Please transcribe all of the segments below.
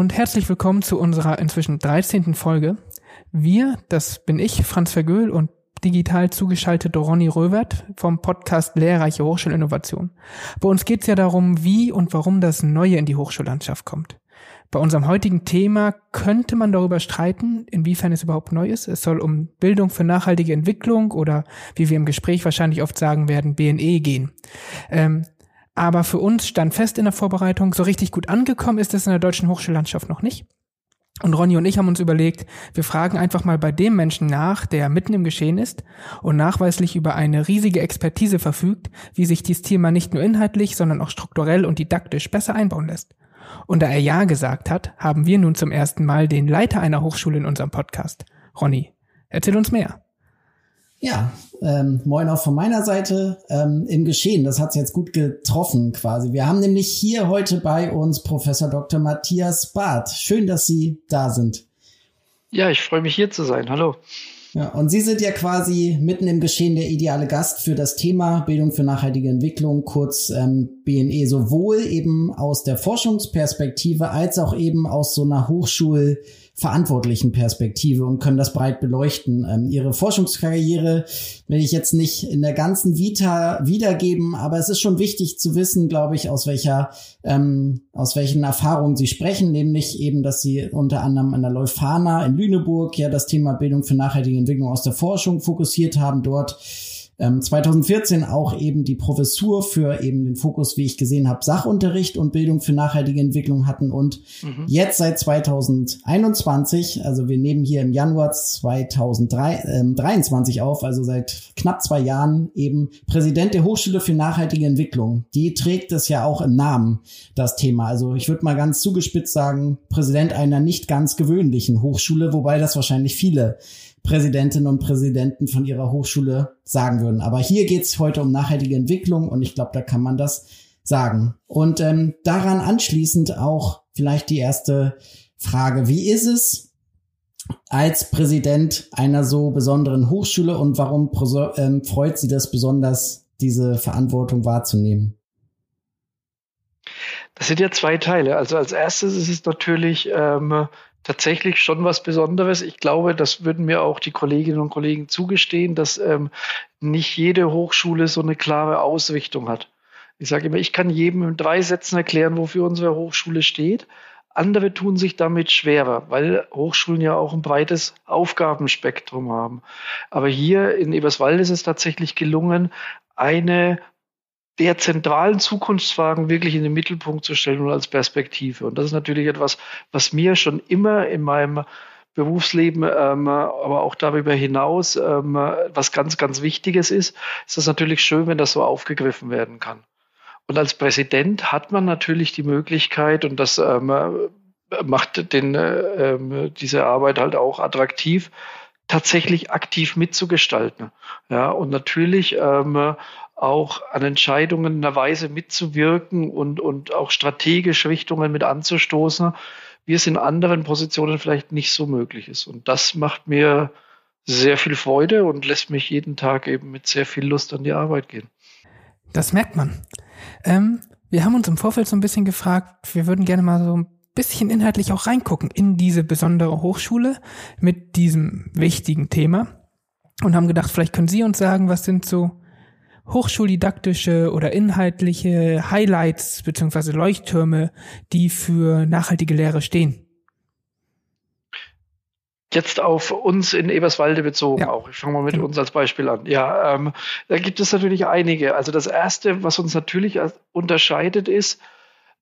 Und herzlich willkommen zu unserer inzwischen 13. Folge. Wir, das bin ich, Franz Vergöhl und digital zugeschaltete Ronny Röwert vom Podcast Lehrreiche Hochschulinnovation. Bei uns geht es ja darum, wie und warum das Neue in die Hochschullandschaft kommt. Bei unserem heutigen Thema könnte man darüber streiten, inwiefern es überhaupt neu ist. Es soll um Bildung für nachhaltige Entwicklung oder, wie wir im Gespräch wahrscheinlich oft sagen werden, BNE gehen. Ähm, aber für uns stand fest in der Vorbereitung, so richtig gut angekommen ist es in der deutschen Hochschullandschaft noch nicht. Und Ronny und ich haben uns überlegt, wir fragen einfach mal bei dem Menschen nach, der mitten im Geschehen ist und nachweislich über eine riesige Expertise verfügt, wie sich dieses Thema nicht nur inhaltlich, sondern auch strukturell und didaktisch besser einbauen lässt. Und da er Ja gesagt hat, haben wir nun zum ersten Mal den Leiter einer Hochschule in unserem Podcast. Ronny, erzähl uns mehr. Ja, ähm, moin auch von meiner Seite ähm, im Geschehen. Das hat's jetzt gut getroffen quasi. Wir haben nämlich hier heute bei uns Professor Dr. Matthias Barth. Schön, dass Sie da sind. Ja, ich freue mich hier zu sein. Hallo. Ja, und Sie sind ja quasi mitten im Geschehen der ideale Gast für das Thema Bildung für nachhaltige Entwicklung, kurz ähm, BNE, sowohl eben aus der Forschungsperspektive als auch eben aus so einer Hochschul- verantwortlichen Perspektive und können das breit beleuchten. Ähm, ihre Forschungskarriere will ich jetzt nicht in der ganzen Vita wiedergeben, aber es ist schon wichtig zu wissen, glaube ich, aus welcher, ähm, aus welchen Erfahrungen sie sprechen, nämlich eben, dass sie unter anderem an der Leuphana in Lüneburg ja das Thema Bildung für nachhaltige Entwicklung aus der Forschung fokussiert haben, dort 2014 ähm, auch eben die Professur für eben den Fokus, wie ich gesehen habe, Sachunterricht und Bildung für nachhaltige Entwicklung hatten und mhm. jetzt seit 2021, also wir nehmen hier im Januar 2023 ähm, auf, also seit knapp zwei Jahren eben Präsident der Hochschule für nachhaltige Entwicklung. Die trägt es ja auch im Namen, das Thema. Also ich würde mal ganz zugespitzt sagen, Präsident einer nicht ganz gewöhnlichen Hochschule, wobei das wahrscheinlich viele Präsidentinnen und Präsidenten von ihrer Hochschule sagen würden. Aber hier geht's heute um nachhaltige Entwicklung und ich glaube, da kann man das sagen. Und ähm, daran anschließend auch vielleicht die erste Frage. Wie ist es als Präsident einer so besonderen Hochschule und warum ähm, freut Sie das besonders, diese Verantwortung wahrzunehmen? Das sind ja zwei Teile. Also als erstes ist es natürlich ähm, tatsächlich schon was Besonderes. Ich glaube, das würden mir auch die Kolleginnen und Kollegen zugestehen, dass ähm, nicht jede Hochschule so eine klare Ausrichtung hat. Ich sage immer, ich kann jedem in drei Sätzen erklären, wofür unsere Hochschule steht. Andere tun sich damit schwerer, weil Hochschulen ja auch ein breites Aufgabenspektrum haben. Aber hier in Eberswalde ist es tatsächlich gelungen, eine der zentralen Zukunftsfragen wirklich in den Mittelpunkt zu stellen und als Perspektive. Und das ist natürlich etwas, was mir schon immer in meinem Berufsleben, ähm, aber auch darüber hinaus, ähm, was ganz, ganz Wichtiges ist, ist das natürlich schön, wenn das so aufgegriffen werden kann. Und als Präsident hat man natürlich die Möglichkeit, und das ähm, macht den, äh, diese Arbeit halt auch attraktiv, tatsächlich aktiv mitzugestalten. Ja, und natürlich ähm, auch an Entscheidungen in einer Weise mitzuwirken und, und auch strategisch Richtungen mit anzustoßen, wie es in anderen Positionen vielleicht nicht so möglich ist. Und das macht mir sehr viel Freude und lässt mich jeden Tag eben mit sehr viel Lust an die Arbeit gehen. Das merkt man. Ähm, wir haben uns im Vorfeld so ein bisschen gefragt, wir würden gerne mal so ein bisschen inhaltlich auch reingucken in diese besondere Hochschule mit diesem wichtigen Thema und haben gedacht, vielleicht können Sie uns sagen, was sind so hochschuldidaktische oder inhaltliche Highlights beziehungsweise Leuchttürme, die für nachhaltige Lehre stehen? Jetzt auf uns in Eberswalde bezogen ja. auch. Ich fange mal mit genau. uns als Beispiel an. Ja, ähm, da gibt es natürlich einige. Also das erste, was uns natürlich unterscheidet, ist,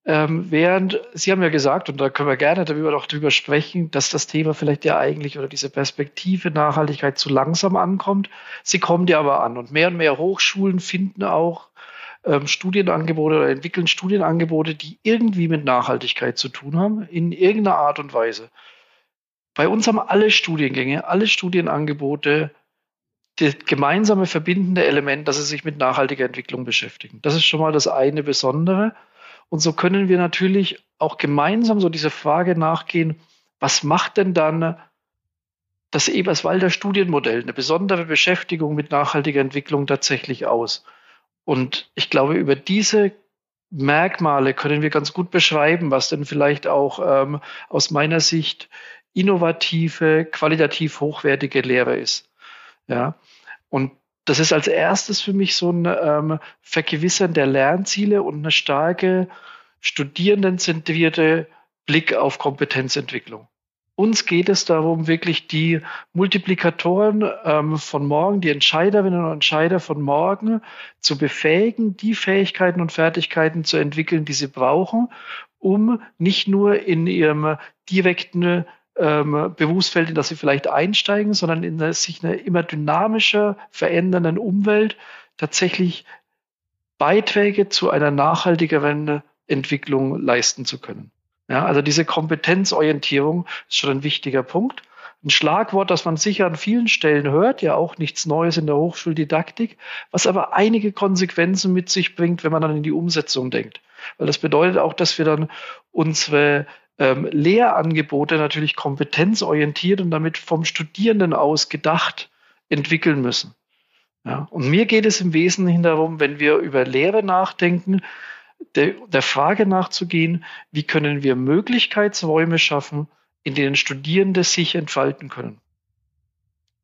ähm, während Sie haben ja gesagt, und da können wir gerne darüber noch drüber sprechen, dass das Thema vielleicht ja eigentlich oder diese Perspektive Nachhaltigkeit zu langsam ankommt. Sie kommt ja aber an und mehr und mehr Hochschulen finden auch ähm, Studienangebote oder entwickeln Studienangebote, die irgendwie mit Nachhaltigkeit zu tun haben, in irgendeiner Art und Weise. Bei uns haben alle Studiengänge, alle Studienangebote das gemeinsame verbindende Element, dass sie sich mit nachhaltiger Entwicklung beschäftigen. Das ist schon mal das eine Besondere. Und so können wir natürlich auch gemeinsam so diese Frage nachgehen, was macht denn dann das Eberswalder Studienmodell, eine besondere Beschäftigung mit nachhaltiger Entwicklung tatsächlich aus? Und ich glaube, über diese Merkmale können wir ganz gut beschreiben, was denn vielleicht auch ähm, aus meiner Sicht innovative, qualitativ hochwertige Lehre ist. Ja, und das ist als erstes für mich so ein ähm, Vergewissern der Lernziele und eine starke studierendenzentrierte Blick auf Kompetenzentwicklung. Uns geht es darum, wirklich die Multiplikatoren ähm, von morgen, die Entscheiderinnen und Entscheider von morgen zu befähigen, die Fähigkeiten und Fertigkeiten zu entwickeln, die sie brauchen, um nicht nur in ihrem direkten ähm, Berufsfeld, in das sie vielleicht einsteigen, sondern in der, sich eine immer dynamischer verändernden Umwelt tatsächlich Beiträge zu einer nachhaltigeren Entwicklung leisten zu können. Ja, also diese Kompetenzorientierung ist schon ein wichtiger Punkt. Ein Schlagwort, das man sicher an vielen Stellen hört, ja auch nichts Neues in der Hochschuldidaktik, was aber einige Konsequenzen mit sich bringt, wenn man dann in die Umsetzung denkt. Weil das bedeutet auch, dass wir dann unsere ähm, Lehrangebote natürlich kompetenzorientiert und damit vom Studierenden aus gedacht entwickeln müssen. Ja, und mir geht es im Wesentlichen darum, wenn wir über Lehre nachdenken, der, der Frage nachzugehen, wie können wir Möglichkeitsräume schaffen, in denen Studierende sich entfalten können.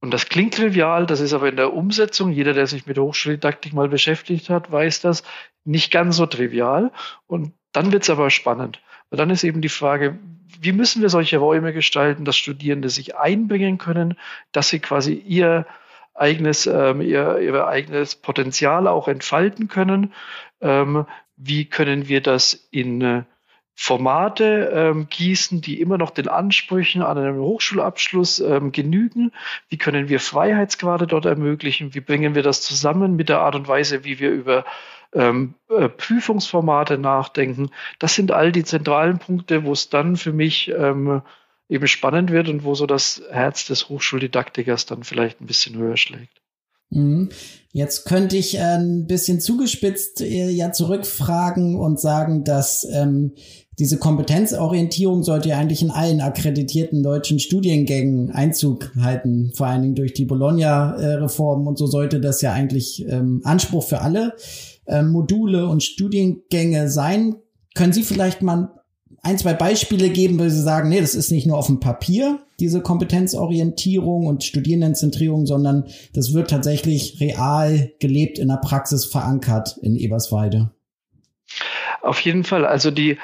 Und das klingt trivial, das ist aber in der Umsetzung, jeder, der sich mit Hochschuldidaktik mal beschäftigt hat, weiß das, nicht ganz so trivial. Und dann wird es aber spannend. Und dann ist eben die Frage, wie müssen wir solche Räume gestalten, dass Studierende sich einbringen können, dass sie quasi ihr eigenes, ähm, ihr, ihr eigenes Potenzial auch entfalten können. Ähm, wie können wir das in äh, Formate ähm, gießen, die immer noch den Ansprüchen an einem Hochschulabschluss ähm, genügen? Wie können wir Freiheitsgrade dort ermöglichen? Wie bringen wir das zusammen mit der Art und Weise, wie wir über ähm, äh, Prüfungsformate nachdenken? Das sind all die zentralen Punkte, wo es dann für mich ähm, eben spannend wird und wo so das Herz des Hochschuldidaktikers dann vielleicht ein bisschen höher schlägt. Mhm. Jetzt könnte ich äh, ein bisschen zugespitzt äh, ja zurückfragen und sagen, dass ähm, diese Kompetenzorientierung sollte ja eigentlich in allen akkreditierten deutschen Studiengängen Einzug halten, vor allen Dingen durch die Bologna-Reform und so sollte das ja eigentlich ähm, Anspruch für alle ähm, Module und Studiengänge sein. Können Sie vielleicht mal ein, zwei Beispiele geben, wo Sie sagen, nee, das ist nicht nur auf dem Papier, diese Kompetenzorientierung und Studierendenzentrierung, sondern das wird tatsächlich real gelebt in der Praxis verankert in Eberswalde. Auf jeden Fall. Also die, äh,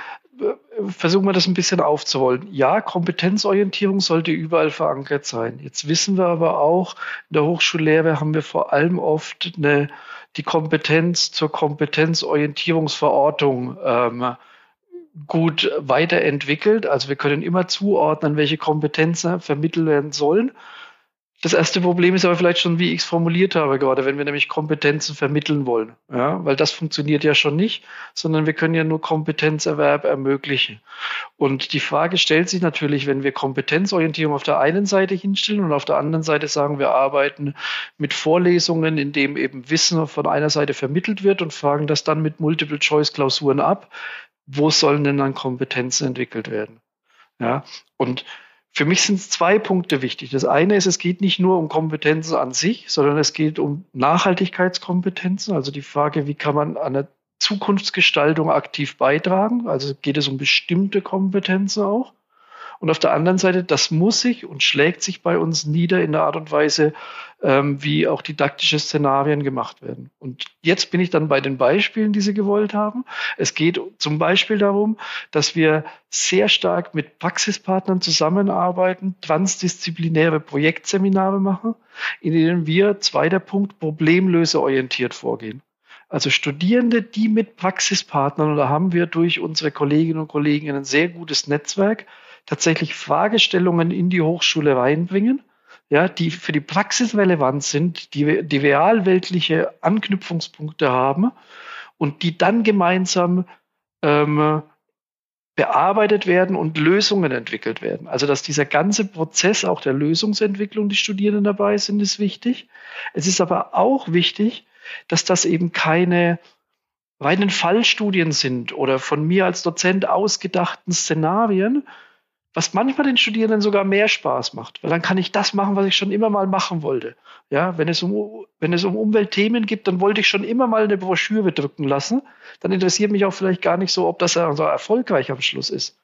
versuchen wir das ein bisschen aufzurollen. Ja, Kompetenzorientierung sollte überall verankert sein. Jetzt wissen wir aber auch, in der Hochschullehre haben wir vor allem oft eine, die Kompetenz zur Kompetenzorientierungsverortung ähm, gut weiterentwickelt. Also wir können immer zuordnen, welche Kompetenzen vermittelt werden sollen. Das erste Problem ist aber vielleicht schon, wie ich es formuliert habe gerade, wenn wir nämlich Kompetenzen vermitteln wollen. Ja, weil das funktioniert ja schon nicht, sondern wir können ja nur Kompetenzerwerb ermöglichen. Und die Frage stellt sich natürlich, wenn wir Kompetenzorientierung auf der einen Seite hinstellen und auf der anderen Seite sagen, wir arbeiten mit Vorlesungen, in dem eben Wissen von einer Seite vermittelt wird und fragen das dann mit Multiple-Choice-Klausuren ab wo sollen denn dann Kompetenzen entwickelt werden? Ja, und für mich sind zwei Punkte wichtig. Das eine ist, es geht nicht nur um Kompetenzen an sich, sondern es geht um Nachhaltigkeitskompetenzen, also die Frage, wie kann man an der Zukunftsgestaltung aktiv beitragen? Also geht es um bestimmte Kompetenzen auch. Und auf der anderen Seite, das muss sich und schlägt sich bei uns nieder in der Art und Weise, ähm, wie auch didaktische Szenarien gemacht werden. Und jetzt bin ich dann bei den Beispielen, die Sie gewollt haben. Es geht zum Beispiel darum, dass wir sehr stark mit Praxispartnern zusammenarbeiten, transdisziplinäre Projektseminare machen, in denen wir, zweiter Punkt, problemlöseorientiert vorgehen. Also Studierende, die mit Praxispartnern, und da haben wir durch unsere Kolleginnen und Kollegen ein sehr gutes Netzwerk, tatsächlich Fragestellungen in die Hochschule reinbringen, ja, die für die Praxis relevant sind, die, die realweltliche Anknüpfungspunkte haben und die dann gemeinsam ähm, bearbeitet werden und Lösungen entwickelt werden. Also dass dieser ganze Prozess auch der Lösungsentwicklung die Studierenden dabei sind, ist wichtig. Es ist aber auch wichtig, dass das eben keine reinen Fallstudien sind oder von mir als Dozent ausgedachten Szenarien, was manchmal den Studierenden sogar mehr Spaß macht, weil dann kann ich das machen, was ich schon immer mal machen wollte. Ja, wenn es um, wenn es um Umweltthemen geht, dann wollte ich schon immer mal eine Broschüre drücken lassen. Dann interessiert mich auch vielleicht gar nicht so, ob das so erfolgreich am Schluss ist.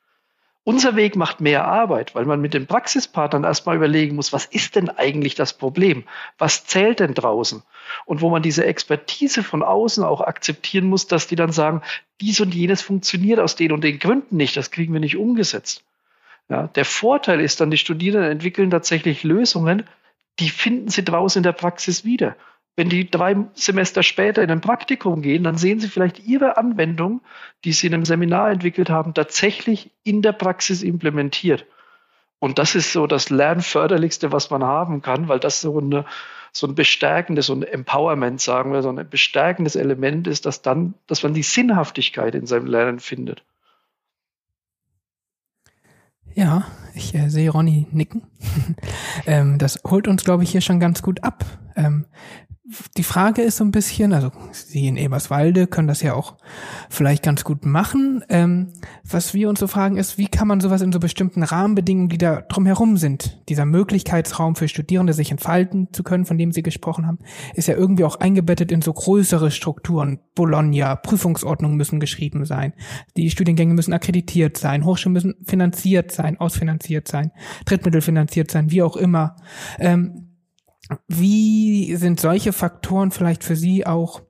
Unser Weg macht mehr Arbeit, weil man mit den Praxispartnern erstmal überlegen muss, was ist denn eigentlich das Problem? Was zählt denn draußen? Und wo man diese Expertise von außen auch akzeptieren muss, dass die dann sagen, dies und jenes funktioniert aus den und den Gründen nicht, das kriegen wir nicht umgesetzt. Ja, der Vorteil ist dann, die Studierenden entwickeln tatsächlich Lösungen, die finden sie draußen in der Praxis wieder. Wenn die drei Semester später in ein Praktikum gehen, dann sehen sie vielleicht ihre Anwendung, die sie in einem Seminar entwickelt haben, tatsächlich in der Praxis implementiert. Und das ist so das Lernförderlichste, was man haben kann, weil das so, eine, so ein bestärkendes, so ein Empowerment, sagen wir, so ein bestärkendes Element ist, dass dann, dass man die Sinnhaftigkeit in seinem Lernen findet. Ja, ich äh, sehe Ronny nicken. ähm, das holt uns, glaube ich, hier schon ganz gut ab. Ähm, die Frage ist so ein bisschen, also Sie in Eberswalde können das ja auch vielleicht ganz gut machen. Ähm, was wir uns so fragen ist, wie kann man sowas in so bestimmten Rahmenbedingungen, die da drumherum sind, dieser Möglichkeitsraum für Studierende, sich entfalten zu können, von dem Sie gesprochen haben, ist ja irgendwie auch eingebettet in so größere Strukturen. Bologna, Prüfungsordnungen müssen geschrieben sein, die Studiengänge müssen akkreditiert sein, Hochschulen müssen finanziert sein, ausfinanziert sein, Drittmittel finanziert sein, wie auch immer. Ähm, wie sind solche Faktoren vielleicht für Sie auch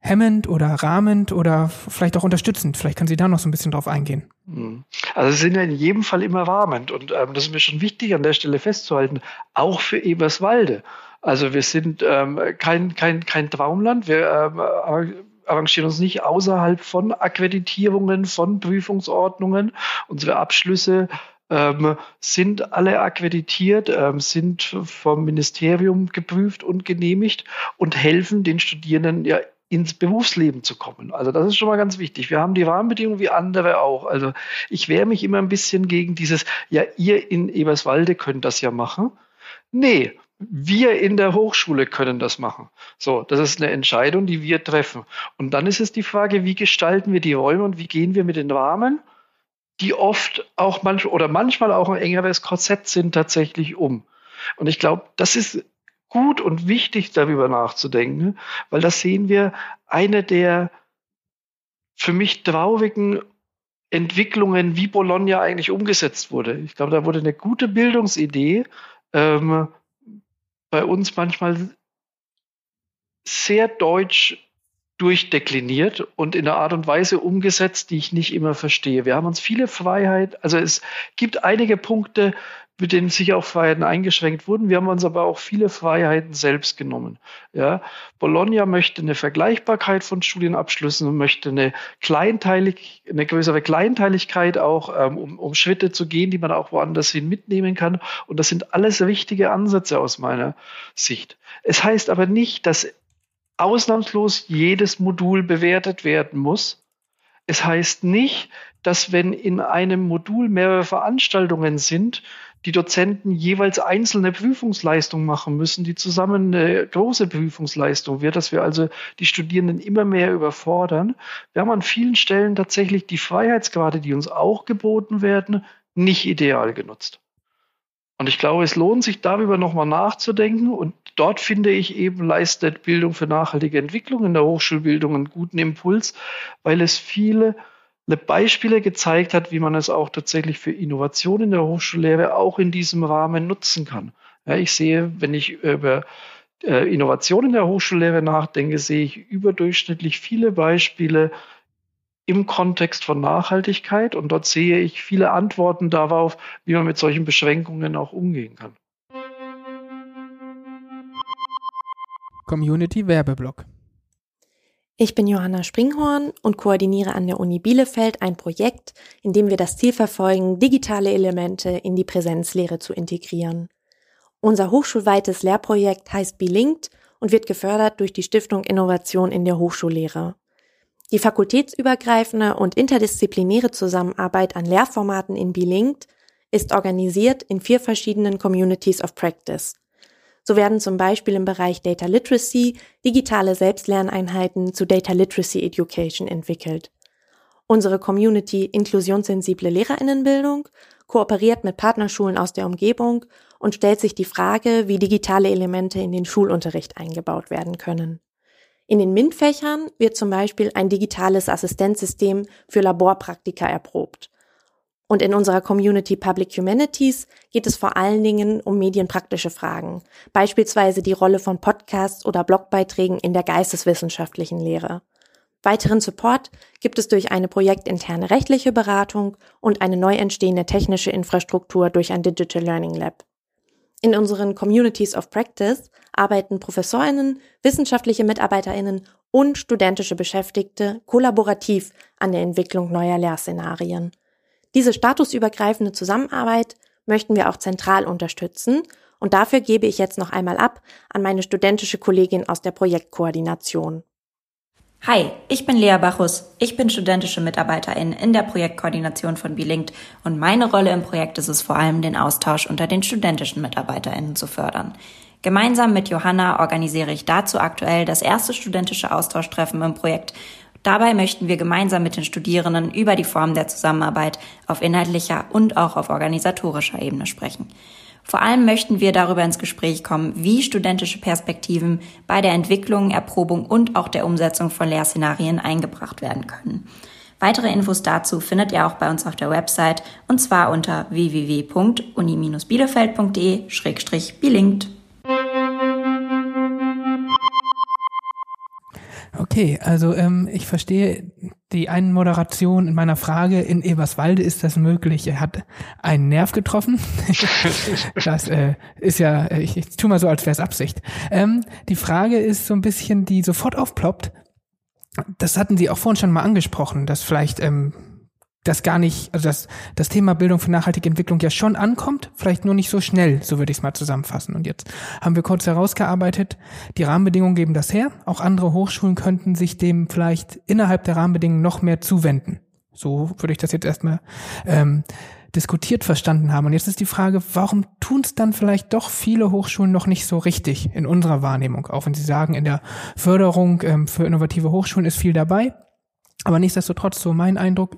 hemmend oder rahmend oder vielleicht auch unterstützend? Vielleicht können Sie da noch so ein bisschen drauf eingehen. Hm. Also sie sind ja in jedem Fall immer rahmend und ähm, das ist mir schon wichtig an der Stelle festzuhalten, auch für Eberswalde. Also wir sind ähm, kein, kein, kein Traumland, wir ähm, arrangieren uns nicht außerhalb von Akkreditierungen, von Prüfungsordnungen. Unsere Abschlüsse ähm, sind alle akkreditiert, ähm, sind vom Ministerium geprüft und genehmigt und helfen den Studierenden ja ins Berufsleben zu kommen. Also das ist schon mal ganz wichtig. Wir haben die Rahmenbedingungen wie andere auch. Also ich wehre mich immer ein bisschen gegen dieses, ja, ihr in Eberswalde könnt das ja machen. Nee, wir in der Hochschule können das machen. So, das ist eine Entscheidung, die wir treffen. Und dann ist es die Frage, wie gestalten wir die Räume und wie gehen wir mit den Rahmen? die oft auch manchmal oder manchmal auch ein engeres Korsett sind tatsächlich um. Und ich glaube, das ist gut und wichtig, darüber nachzudenken, weil das sehen wir eine der für mich traurigen Entwicklungen, wie Bologna eigentlich umgesetzt wurde. Ich glaube, da wurde eine gute Bildungsidee ähm, bei uns manchmal sehr deutsch durchdekliniert und in einer Art und Weise umgesetzt, die ich nicht immer verstehe. Wir haben uns viele Freiheit, also es gibt einige Punkte, mit denen sicher auch Freiheiten eingeschränkt wurden. Wir haben uns aber auch viele Freiheiten selbst genommen. Ja, Bologna möchte eine Vergleichbarkeit von Studienabschlüssen und möchte eine kleinteilig, eine größere Kleinteiligkeit auch, ähm, um, um Schritte zu gehen, die man auch woanders hin mitnehmen kann. Und das sind alles richtige Ansätze aus meiner Sicht. Es heißt aber nicht, dass ausnahmslos jedes Modul bewertet werden muss. Es heißt nicht, dass wenn in einem Modul mehrere Veranstaltungen sind, die Dozenten jeweils einzelne Prüfungsleistungen machen müssen, die zusammen eine große Prüfungsleistung wird, dass wir also die Studierenden immer mehr überfordern. Wir haben an vielen Stellen tatsächlich die Freiheitsgrade, die uns auch geboten werden, nicht ideal genutzt. Und ich glaube, es lohnt sich darüber nochmal nachzudenken. Und dort finde ich eben leistet Bildung für nachhaltige Entwicklung in der Hochschulbildung einen guten Impuls, weil es viele Beispiele gezeigt hat, wie man es auch tatsächlich für Innovation in der Hochschullehre auch in diesem Rahmen nutzen kann. Ja, ich sehe, wenn ich über äh, Innovation in der Hochschullehre nachdenke, sehe ich überdurchschnittlich viele Beispiele, im Kontext von Nachhaltigkeit und dort sehe ich viele Antworten darauf, wie man mit solchen Beschränkungen auch umgehen kann. Community Werbeblock. Ich bin Johanna Springhorn und koordiniere an der Uni Bielefeld ein Projekt, in dem wir das Ziel verfolgen, digitale Elemente in die Präsenzlehre zu integrieren. Unser hochschulweites Lehrprojekt heißt Belinked und wird gefördert durch die Stiftung Innovation in der Hochschullehre. Die fakultätsübergreifende und interdisziplinäre Zusammenarbeit an Lehrformaten in Bilinked ist organisiert in vier verschiedenen Communities of Practice. So werden zum Beispiel im Bereich Data Literacy digitale Selbstlerneinheiten zu Data Literacy Education entwickelt. Unsere Community inklusionssensible Lehrerinnenbildung kooperiert mit Partnerschulen aus der Umgebung und stellt sich die Frage, wie digitale Elemente in den Schulunterricht eingebaut werden können. In den MINT-Fächern wird zum Beispiel ein digitales Assistenzsystem für Laborpraktika erprobt. Und in unserer Community Public Humanities geht es vor allen Dingen um medienpraktische Fragen, beispielsweise die Rolle von Podcasts oder Blogbeiträgen in der geisteswissenschaftlichen Lehre. Weiteren Support gibt es durch eine projektinterne rechtliche Beratung und eine neu entstehende technische Infrastruktur durch ein Digital Learning Lab. In unseren Communities of Practice arbeiten Professorinnen, wissenschaftliche Mitarbeiterinnen und studentische Beschäftigte kollaborativ an der Entwicklung neuer Lehrszenarien. Diese statusübergreifende Zusammenarbeit möchten wir auch zentral unterstützen und dafür gebe ich jetzt noch einmal ab an meine studentische Kollegin aus der Projektkoordination. Hi, ich bin Lea Bachus. Ich bin studentische Mitarbeiterin in der Projektkoordination von Bilinkt und meine Rolle im Projekt ist es vor allem, den Austausch unter den studentischen Mitarbeiterinnen zu fördern. Gemeinsam mit Johanna organisiere ich dazu aktuell das erste studentische Austauschtreffen im Projekt. Dabei möchten wir gemeinsam mit den Studierenden über die Form der Zusammenarbeit auf inhaltlicher und auch auf organisatorischer Ebene sprechen. Vor allem möchten wir darüber ins Gespräch kommen, wie studentische Perspektiven bei der Entwicklung, Erprobung und auch der Umsetzung von Lehrszenarien eingebracht werden können. Weitere Infos dazu findet ihr auch bei uns auf der Website und zwar unter www.uni-bielefeld.de-bilinkt. Okay, also ähm, ich verstehe die einen Moderation in meiner Frage, in Eberswalde ist das möglich. Er hat einen Nerv getroffen. das äh, ist ja, ich, ich tue mal so, als wäre es Absicht. Ähm, die Frage ist so ein bisschen, die sofort aufploppt. Das hatten Sie auch vorhin schon mal angesprochen, dass vielleicht ähm, das gar nicht, also das, das Thema Bildung für nachhaltige Entwicklung ja schon ankommt, vielleicht nur nicht so schnell, so würde ich es mal zusammenfassen. Und jetzt haben wir kurz herausgearbeitet, die Rahmenbedingungen geben das her. Auch andere Hochschulen könnten sich dem vielleicht innerhalb der Rahmenbedingungen noch mehr zuwenden. So würde ich das jetzt erstmal ähm, diskutiert verstanden haben. Und jetzt ist die Frage, warum tun es dann vielleicht doch viele Hochschulen noch nicht so richtig in unserer Wahrnehmung? Auch wenn Sie sagen, in der Förderung ähm, für innovative Hochschulen ist viel dabei. Aber nichtsdestotrotz, so mein Eindruck,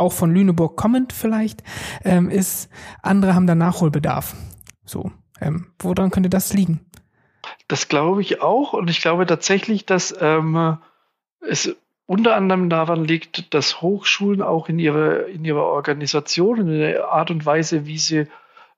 auch von Lüneburg kommend vielleicht, ähm, ist, andere haben da Nachholbedarf. So, ähm, woran könnte das liegen? Das glaube ich auch und ich glaube tatsächlich, dass ähm, es unter anderem daran liegt, dass Hochschulen auch in ihrer, in ihrer Organisation, in der Art und Weise, wie sie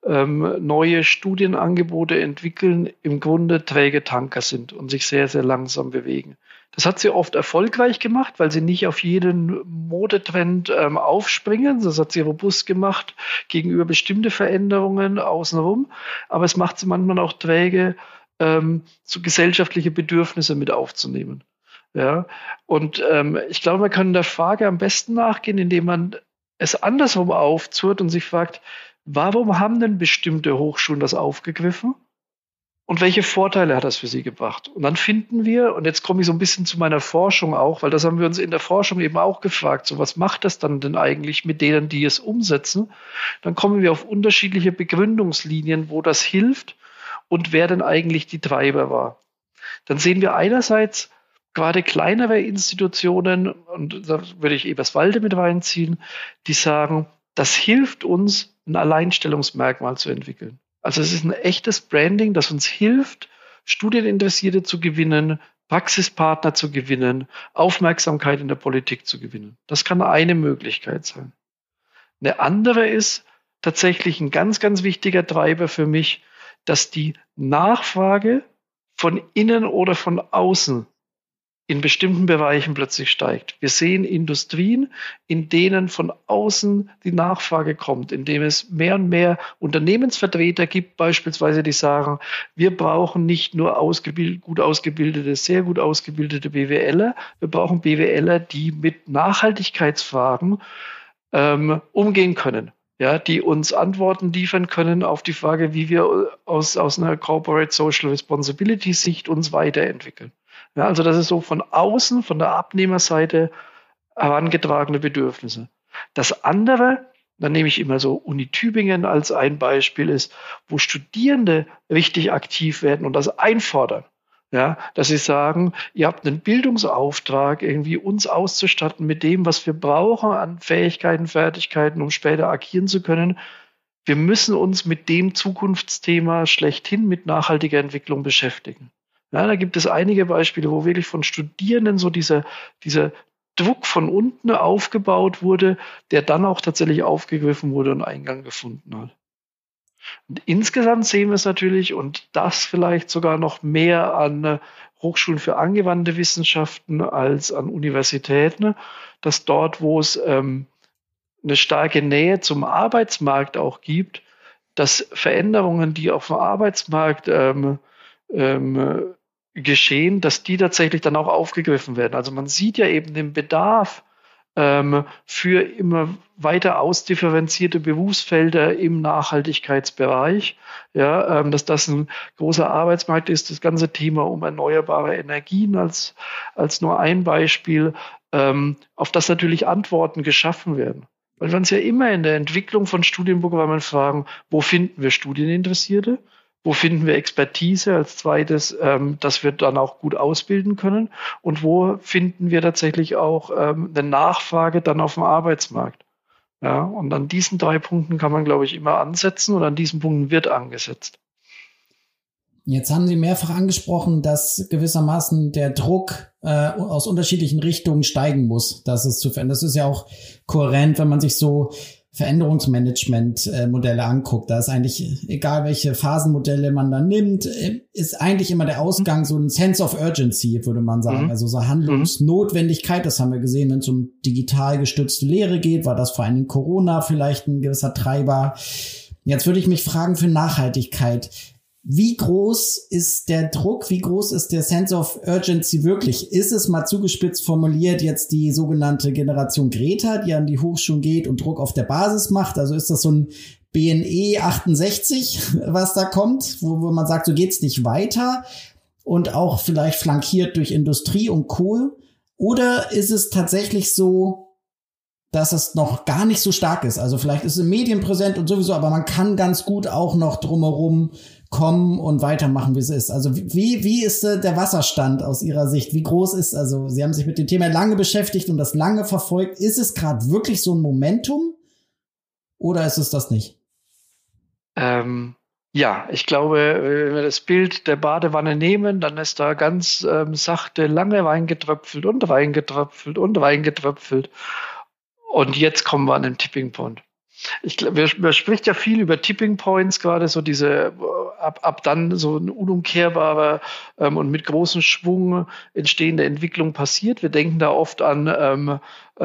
ähm, neue Studienangebote entwickeln, im Grunde träge Tanker sind und sich sehr, sehr langsam bewegen. Das hat sie oft erfolgreich gemacht, weil sie nicht auf jeden Modetrend ähm, aufspringen. Das hat sie robust gemacht gegenüber bestimmte Veränderungen außenrum. Aber es macht sie manchmal auch träge, ähm, so gesellschaftliche Bedürfnisse mit aufzunehmen. Ja, und ähm, ich glaube, man kann der Frage am besten nachgehen, indem man es andersrum aufzurt und sich fragt, warum haben denn bestimmte Hochschulen das aufgegriffen? und welche Vorteile hat das für sie gebracht? Und dann finden wir, und jetzt komme ich so ein bisschen zu meiner Forschung auch, weil das haben wir uns in der Forschung eben auch gefragt, so was macht das dann denn eigentlich mit denen, die es umsetzen? Dann kommen wir auf unterschiedliche Begründungslinien, wo das hilft und wer denn eigentlich die Treiber war. Dann sehen wir einerseits gerade kleinere Institutionen, und da würde ich Eberswalde mit reinziehen, die sagen, das hilft uns, ein Alleinstellungsmerkmal zu entwickeln. Also es ist ein echtes Branding, das uns hilft, Studieninteressierte zu gewinnen, Praxispartner zu gewinnen, Aufmerksamkeit in der Politik zu gewinnen. Das kann eine Möglichkeit sein. Eine andere ist tatsächlich ein ganz, ganz wichtiger Treiber für mich, dass die Nachfrage von innen oder von außen in bestimmten Bereichen plötzlich steigt. Wir sehen Industrien, in denen von außen die Nachfrage kommt, in dem es mehr und mehr Unternehmensvertreter gibt, beispielsweise, die sagen, wir brauchen nicht nur ausgebild, gut ausgebildete, sehr gut ausgebildete BWLer, wir brauchen BWLer, die mit Nachhaltigkeitsfragen ähm, umgehen können. Ja, die uns Antworten liefern können auf die Frage, wie wir aus, aus einer Corporate Social Responsibility Sicht uns weiterentwickeln. Ja, also das ist so von außen, von der Abnehmerseite herangetragene Bedürfnisse. Das andere, dann nehme ich immer so Uni Tübingen als ein Beispiel ist, wo Studierende richtig aktiv werden und das einfordern. Ja, dass sie sagen, ihr habt einen Bildungsauftrag, irgendwie uns auszustatten mit dem, was wir brauchen an Fähigkeiten, Fertigkeiten, um später agieren zu können. Wir müssen uns mit dem Zukunftsthema schlechthin mit nachhaltiger Entwicklung beschäftigen. Ja, da gibt es einige Beispiele, wo wirklich von Studierenden so dieser, dieser Druck von unten aufgebaut wurde, der dann auch tatsächlich aufgegriffen wurde und Eingang gefunden hat. Und insgesamt sehen wir es natürlich und das vielleicht sogar noch mehr an äh, Hochschulen für angewandte Wissenschaften als an Universitäten, dass dort, wo es ähm, eine starke Nähe zum Arbeitsmarkt auch gibt, dass Veränderungen, die auf dem Arbeitsmarkt ähm, ähm, geschehen, dass die tatsächlich dann auch aufgegriffen werden. Also man sieht ja eben den Bedarf ähm, für immer weiter ausdifferenzierte Berufsfelder im Nachhaltigkeitsbereich. Ja, ähm, dass das ein großer Arbeitsmarkt ist, das ganze Thema um erneuerbare Energien als, als nur ein Beispiel, ähm, auf das natürlich Antworten geschaffen werden. Weil wir uns ja immer in der Entwicklung von Studienprogrammen fragen, wo finden wir Studieninteressierte? Wo finden wir Expertise als zweites, ähm, dass wir dann auch gut ausbilden können? Und wo finden wir tatsächlich auch ähm, eine Nachfrage dann auf dem Arbeitsmarkt? Ja, und an diesen drei Punkten kann man, glaube ich, immer ansetzen und an diesen Punkten wird angesetzt. Jetzt haben Sie mehrfach angesprochen, dass gewissermaßen der Druck äh, aus unterschiedlichen Richtungen steigen muss. Das ist zu verändern. Das ist ja auch kohärent, wenn man sich so Veränderungsmanagement-Modelle anguckt, da ist eigentlich, egal welche Phasenmodelle man dann nimmt, ist eigentlich immer der Ausgang so ein Sense of Urgency, würde man sagen. Mhm. Also so Handlungsnotwendigkeit, das haben wir gesehen, wenn es um digital gestützte Lehre geht, war das vor allem Corona vielleicht ein gewisser Treiber. Jetzt würde ich mich fragen für Nachhaltigkeit. Wie groß ist der Druck? Wie groß ist der Sense of Urgency wirklich? Ist es mal zugespitzt formuliert jetzt die sogenannte Generation Greta, die an die Hochschulen geht und Druck auf der Basis macht? Also ist das so ein BNE 68, was da kommt, wo, wo man sagt, so geht's nicht weiter und auch vielleicht flankiert durch Industrie und Kohl? Oder ist es tatsächlich so, dass es noch gar nicht so stark ist. Also vielleicht ist es in Medien präsent und sowieso, aber man kann ganz gut auch noch drumherum kommen und weitermachen, wie es ist. Also wie, wie ist äh, der Wasserstand aus Ihrer Sicht? Wie groß ist, also Sie haben sich mit dem Thema lange beschäftigt und das lange verfolgt. Ist es gerade wirklich so ein Momentum oder ist es das nicht? Ähm, ja, ich glaube, wenn wir das Bild der Badewanne nehmen, dann ist da ganz ähm, sachte lange Wein getröpfelt und Wein getröpfelt und Wein getröpfelt. Und jetzt kommen wir an den Tipping Point. Ich glaube, man spricht ja viel über Tipping Points, gerade so diese ab, ab dann so ein unumkehrbarer ähm, und mit großem Schwung entstehende Entwicklung passiert. Wir denken da oft an, ähm,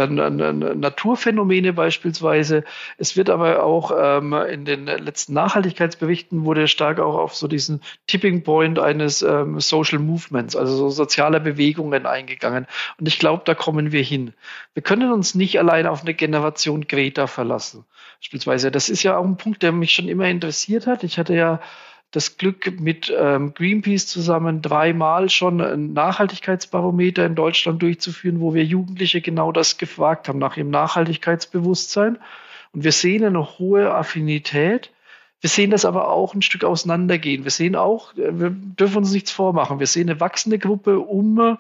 Naturphänomene beispielsweise. Es wird aber auch ähm, in den letzten Nachhaltigkeitsberichten wurde stark auch auf so diesen Tipping Point eines ähm, Social Movements, also so sozialer Bewegungen eingegangen. Und ich glaube, da kommen wir hin. Wir können uns nicht allein auf eine Generation Greta verlassen. Beispielsweise, das ist ja auch ein Punkt, der mich schon immer interessiert hat. Ich hatte ja das Glück, mit ähm, Greenpeace zusammen dreimal schon ein Nachhaltigkeitsbarometer in Deutschland durchzuführen, wo wir Jugendliche genau das gefragt haben nach ihrem Nachhaltigkeitsbewusstsein. Und wir sehen eine hohe Affinität. Wir sehen das aber auch ein Stück auseinandergehen. Wir sehen auch, äh, wir dürfen uns nichts vormachen. Wir sehen eine wachsende Gruppe um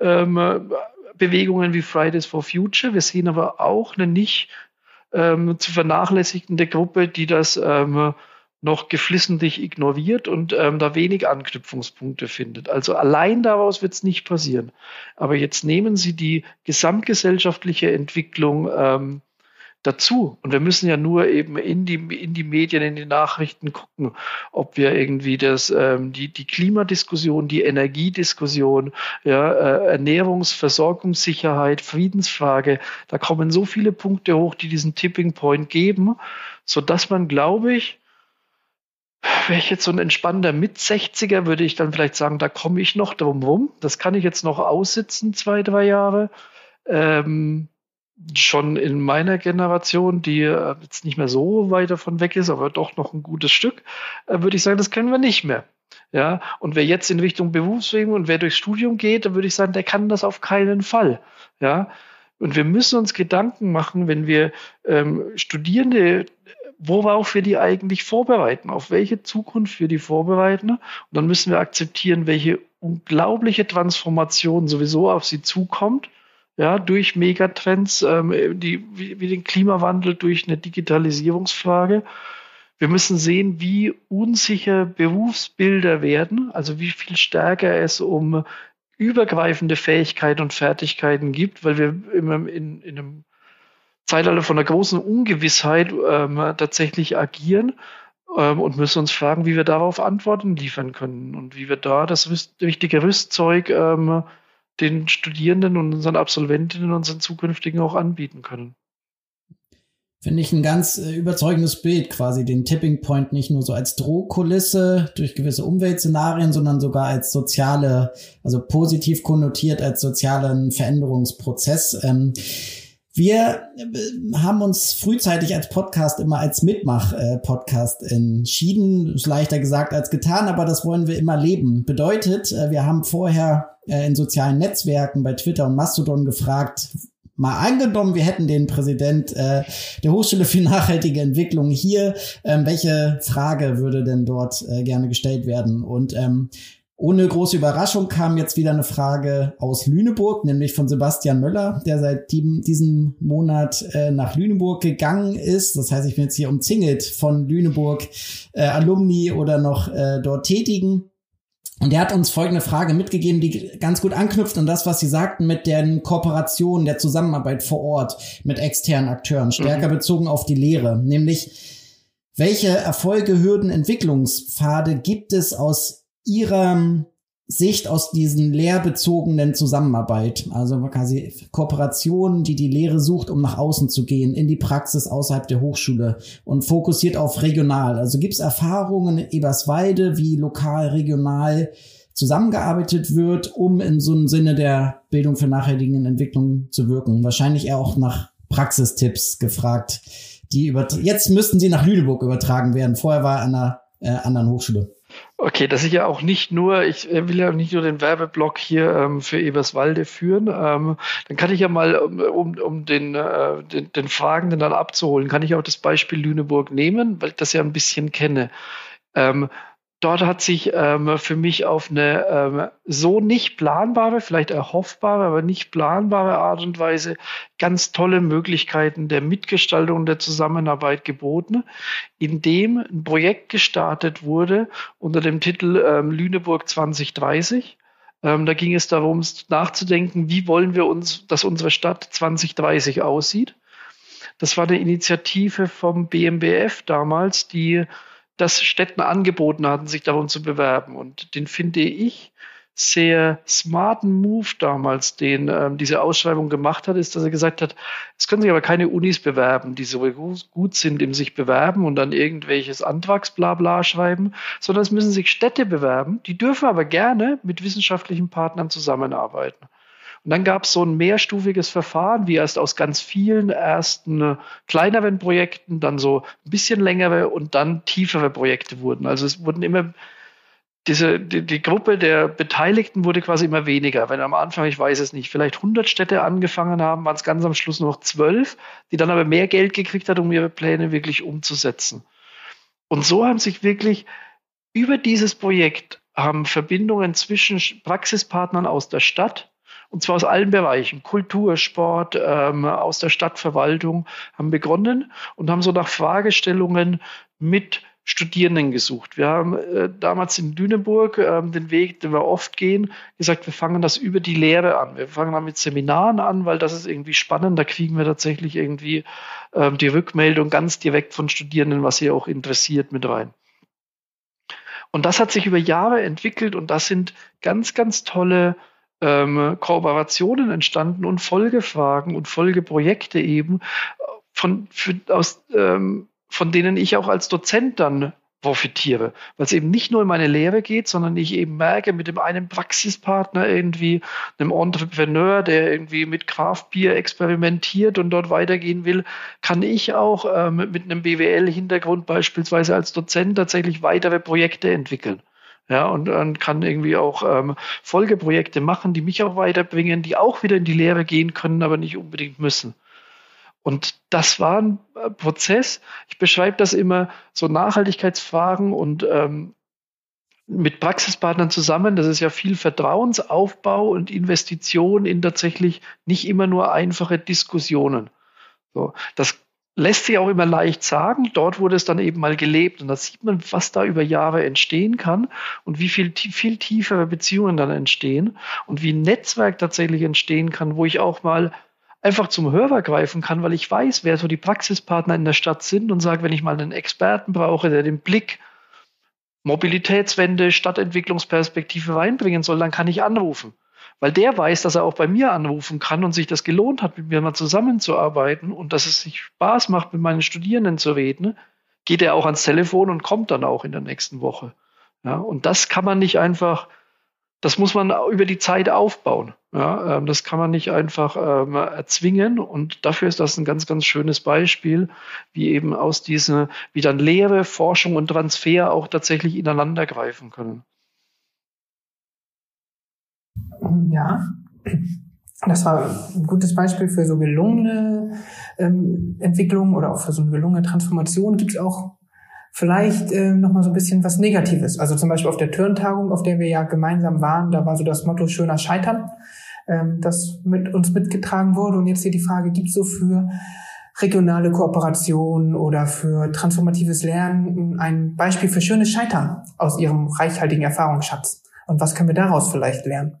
ähm, Bewegungen wie Fridays for Future. Wir sehen aber auch eine nicht ähm, zu vernachlässigende Gruppe, die das ähm, noch geflissentlich ignoriert und ähm, da wenig Anknüpfungspunkte findet. Also allein daraus wird es nicht passieren. Aber jetzt nehmen Sie die gesamtgesellschaftliche Entwicklung ähm, dazu. Und wir müssen ja nur eben in die, in die Medien, in die Nachrichten gucken, ob wir irgendwie das, ähm, die, die Klimadiskussion, die Energiediskussion, ja, äh, Ernährungsversorgungssicherheit, Friedensfrage, da kommen so viele Punkte hoch, die diesen Tipping Point geben, so dass man, glaube ich, wäre ich jetzt so ein entspannter Mit-60er, würde ich dann vielleicht sagen, da komme ich noch drum rum. Das kann ich jetzt noch aussitzen, zwei, drei Jahre. Ähm, schon in meiner Generation, die äh, jetzt nicht mehr so weit davon weg ist, aber doch noch ein gutes Stück, äh, würde ich sagen, das können wir nicht mehr. Ja, und wer jetzt in Richtung Berufswegen und wer durchs Studium geht, dann würde ich sagen, der kann das auf keinen Fall. Ja, und wir müssen uns Gedanken machen, wenn wir ähm, Studierende worauf wir die eigentlich vorbereiten, auf welche Zukunft wir die vorbereiten. Und dann müssen wir akzeptieren, welche unglaubliche Transformation sowieso auf sie zukommt. Ja, durch Megatrends, ähm, die, wie, wie den Klimawandel, durch eine Digitalisierungsfrage. Wir müssen sehen, wie unsicher Berufsbilder werden, also wie viel stärker es um übergreifende Fähigkeiten und Fertigkeiten gibt, weil wir immer in, in einem Zeitalter von einer großen Ungewissheit ähm, tatsächlich agieren ähm, und müssen uns fragen, wie wir darauf Antworten liefern können und wie wir da das richtige Rüstzeug ähm, den Studierenden und unseren Absolventinnen und unseren zukünftigen auch anbieten können. Finde ich ein ganz äh, überzeugendes Bild, quasi den Tipping Point nicht nur so als Drohkulisse durch gewisse Umweltszenarien, sondern sogar als soziale, also positiv konnotiert als sozialen Veränderungsprozess. Ähm, wir äh, haben uns frühzeitig als Podcast immer als Mitmach-Podcast entschieden. Ist leichter gesagt als getan, aber das wollen wir immer leben. Bedeutet, äh, wir haben vorher äh, in sozialen Netzwerken bei Twitter und Mastodon gefragt, mal angenommen, wir hätten den Präsident der Hochschule für nachhaltige Entwicklung hier, ähm, welche Frage würde denn dort gerne gestellt werden? Und ähm, ohne große Überraschung kam jetzt wieder eine Frage aus Lüneburg, nämlich von Sebastian Möller, der seit die, diesem Monat äh, nach Lüneburg gegangen ist. Das heißt, ich bin jetzt hier umzingelt von Lüneburg äh, Alumni oder noch äh, dort Tätigen. Und er hat uns folgende Frage mitgegeben, die ganz gut anknüpft an das, was Sie sagten mit den Kooperationen, der Zusammenarbeit vor Ort mit externen Akteuren, stärker mhm. bezogen auf die Lehre, nämlich welche Erfolge, Hürden, Entwicklungspfade gibt es aus ihrer Sicht aus diesen lehrbezogenen Zusammenarbeit, also quasi Kooperationen, die die Lehre sucht, um nach außen zu gehen, in die Praxis außerhalb der Hochschule und fokussiert auf regional. Also gibt es Erfahrungen in Eberswalde, wie lokal, regional zusammengearbeitet wird, um in so einem Sinne der Bildung für nachhaltige Entwicklung zu wirken. Wahrscheinlich eher auch nach Praxistipps gefragt, die über jetzt müssten sie nach Lüneburg übertragen werden. Vorher war er an einer äh, anderen Hochschule. Okay, dass ich ja auch nicht nur, ich äh, will ja nicht nur den Werbeblock hier ähm, für Eberswalde führen, ähm, dann kann ich ja mal, um, um den, äh, den, den Fragenden dann abzuholen, kann ich auch das Beispiel Lüneburg nehmen, weil ich das ja ein bisschen kenne. Ähm, dort hat sich ähm, für mich auf eine ähm, so nicht planbare, vielleicht erhoffbare, aber nicht planbare Art und Weise ganz tolle Möglichkeiten der Mitgestaltung der Zusammenarbeit geboten, indem ein Projekt gestartet wurde unter dem Titel ähm, Lüneburg 2030. Ähm, da ging es darum, nachzudenken, wie wollen wir uns, dass unsere Stadt 2030 aussieht. Das war eine Initiative vom BMBF damals, die das Städten angeboten hatten, sich darum zu bewerben. Und den finde ich sehr smarten Move damals, den ähm, diese Ausschreibung gemacht hat, ist, dass er gesagt hat, es können sich aber keine Unis bewerben, die so gut sind im sich bewerben und dann irgendwelches Antragsblabla schreiben, sondern es müssen sich Städte bewerben, die dürfen aber gerne mit wissenschaftlichen Partnern zusammenarbeiten. Und dann gab es so ein mehrstufiges Verfahren, wie erst aus ganz vielen ersten äh, kleineren Projekten, dann so ein bisschen längere und dann tiefere Projekte wurden. Also es wurden immer diese, die, die Gruppe der Beteiligten wurde quasi immer weniger. Wenn am Anfang, ich weiß es nicht, vielleicht 100 Städte angefangen haben, waren es ganz am Schluss nur noch zwölf, die dann aber mehr Geld gekriegt hat, um ihre Pläne wirklich umzusetzen. Und so haben sich wirklich über dieses Projekt haben Verbindungen zwischen Praxispartnern aus der Stadt, und zwar aus allen Bereichen, Kultur, Sport, ähm, aus der Stadtverwaltung, haben begonnen und haben so nach Fragestellungen mit Studierenden gesucht. Wir haben äh, damals in Lüneburg äh, den Weg, den wir oft gehen, gesagt, wir fangen das über die Lehre an. Wir fangen dann mit Seminaren an, weil das ist irgendwie spannend. Da kriegen wir tatsächlich irgendwie äh, die Rückmeldung ganz direkt von Studierenden, was sie auch interessiert, mit rein. Und das hat sich über Jahre entwickelt und das sind ganz, ganz tolle ähm, Kooperationen entstanden und Folgefragen und Folgeprojekte eben, von, für, aus, ähm, von denen ich auch als Dozent dann profitiere, weil es eben nicht nur in meine Lehre geht, sondern ich eben merke, mit dem einen Praxispartner irgendwie, einem Entrepreneur, der irgendwie mit Kraftbier experimentiert und dort weitergehen will, kann ich auch ähm, mit einem BWL-Hintergrund beispielsweise als Dozent tatsächlich weitere Projekte entwickeln. Ja, und, und kann irgendwie auch ähm, Folgeprojekte machen, die mich auch weiterbringen, die auch wieder in die Lehre gehen können, aber nicht unbedingt müssen. Und das war ein äh, Prozess. Ich beschreibe das immer so Nachhaltigkeitsfragen und ähm, mit Praxispartnern zusammen. Das ist ja viel Vertrauensaufbau und Investition in tatsächlich nicht immer nur einfache Diskussionen. So, das lässt sich auch immer leicht sagen. Dort wurde es dann eben mal gelebt. Und da sieht man, was da über Jahre entstehen kann und wie viel, viel tiefere Beziehungen dann entstehen und wie ein Netzwerk tatsächlich entstehen kann, wo ich auch mal einfach zum Hörer greifen kann, weil ich weiß, wer so die Praxispartner in der Stadt sind und sage, wenn ich mal einen Experten brauche, der den Blick Mobilitätswende, Stadtentwicklungsperspektive reinbringen soll, dann kann ich anrufen weil der weiß, dass er auch bei mir anrufen kann und sich das gelohnt hat, mit mir mal zusammenzuarbeiten und dass es sich Spaß macht, mit meinen Studierenden zu reden, geht er auch ans Telefon und kommt dann auch in der nächsten Woche. Ja, und das kann man nicht einfach, das muss man über die Zeit aufbauen. Ja, ähm, das kann man nicht einfach ähm, erzwingen. Und dafür ist das ein ganz, ganz schönes Beispiel, wie eben aus dieser, wie dann Lehre, Forschung und Transfer auch tatsächlich ineinander greifen können. Ja, das war ein gutes Beispiel für so gelungene ähm, Entwicklungen oder auch für so eine gelungene Transformation. Gibt es auch vielleicht äh, noch mal so ein bisschen was Negatives? Also zum Beispiel auf der Turntagung, auf der wir ja gemeinsam waren, da war so das Motto schöner Scheitern, ähm, das mit uns mitgetragen wurde. Und jetzt hier die Frage, gibt es so für regionale Kooperation oder für transformatives Lernen ein Beispiel für schönes Scheitern aus Ihrem reichhaltigen Erfahrungsschatz? Und was können wir daraus vielleicht lernen?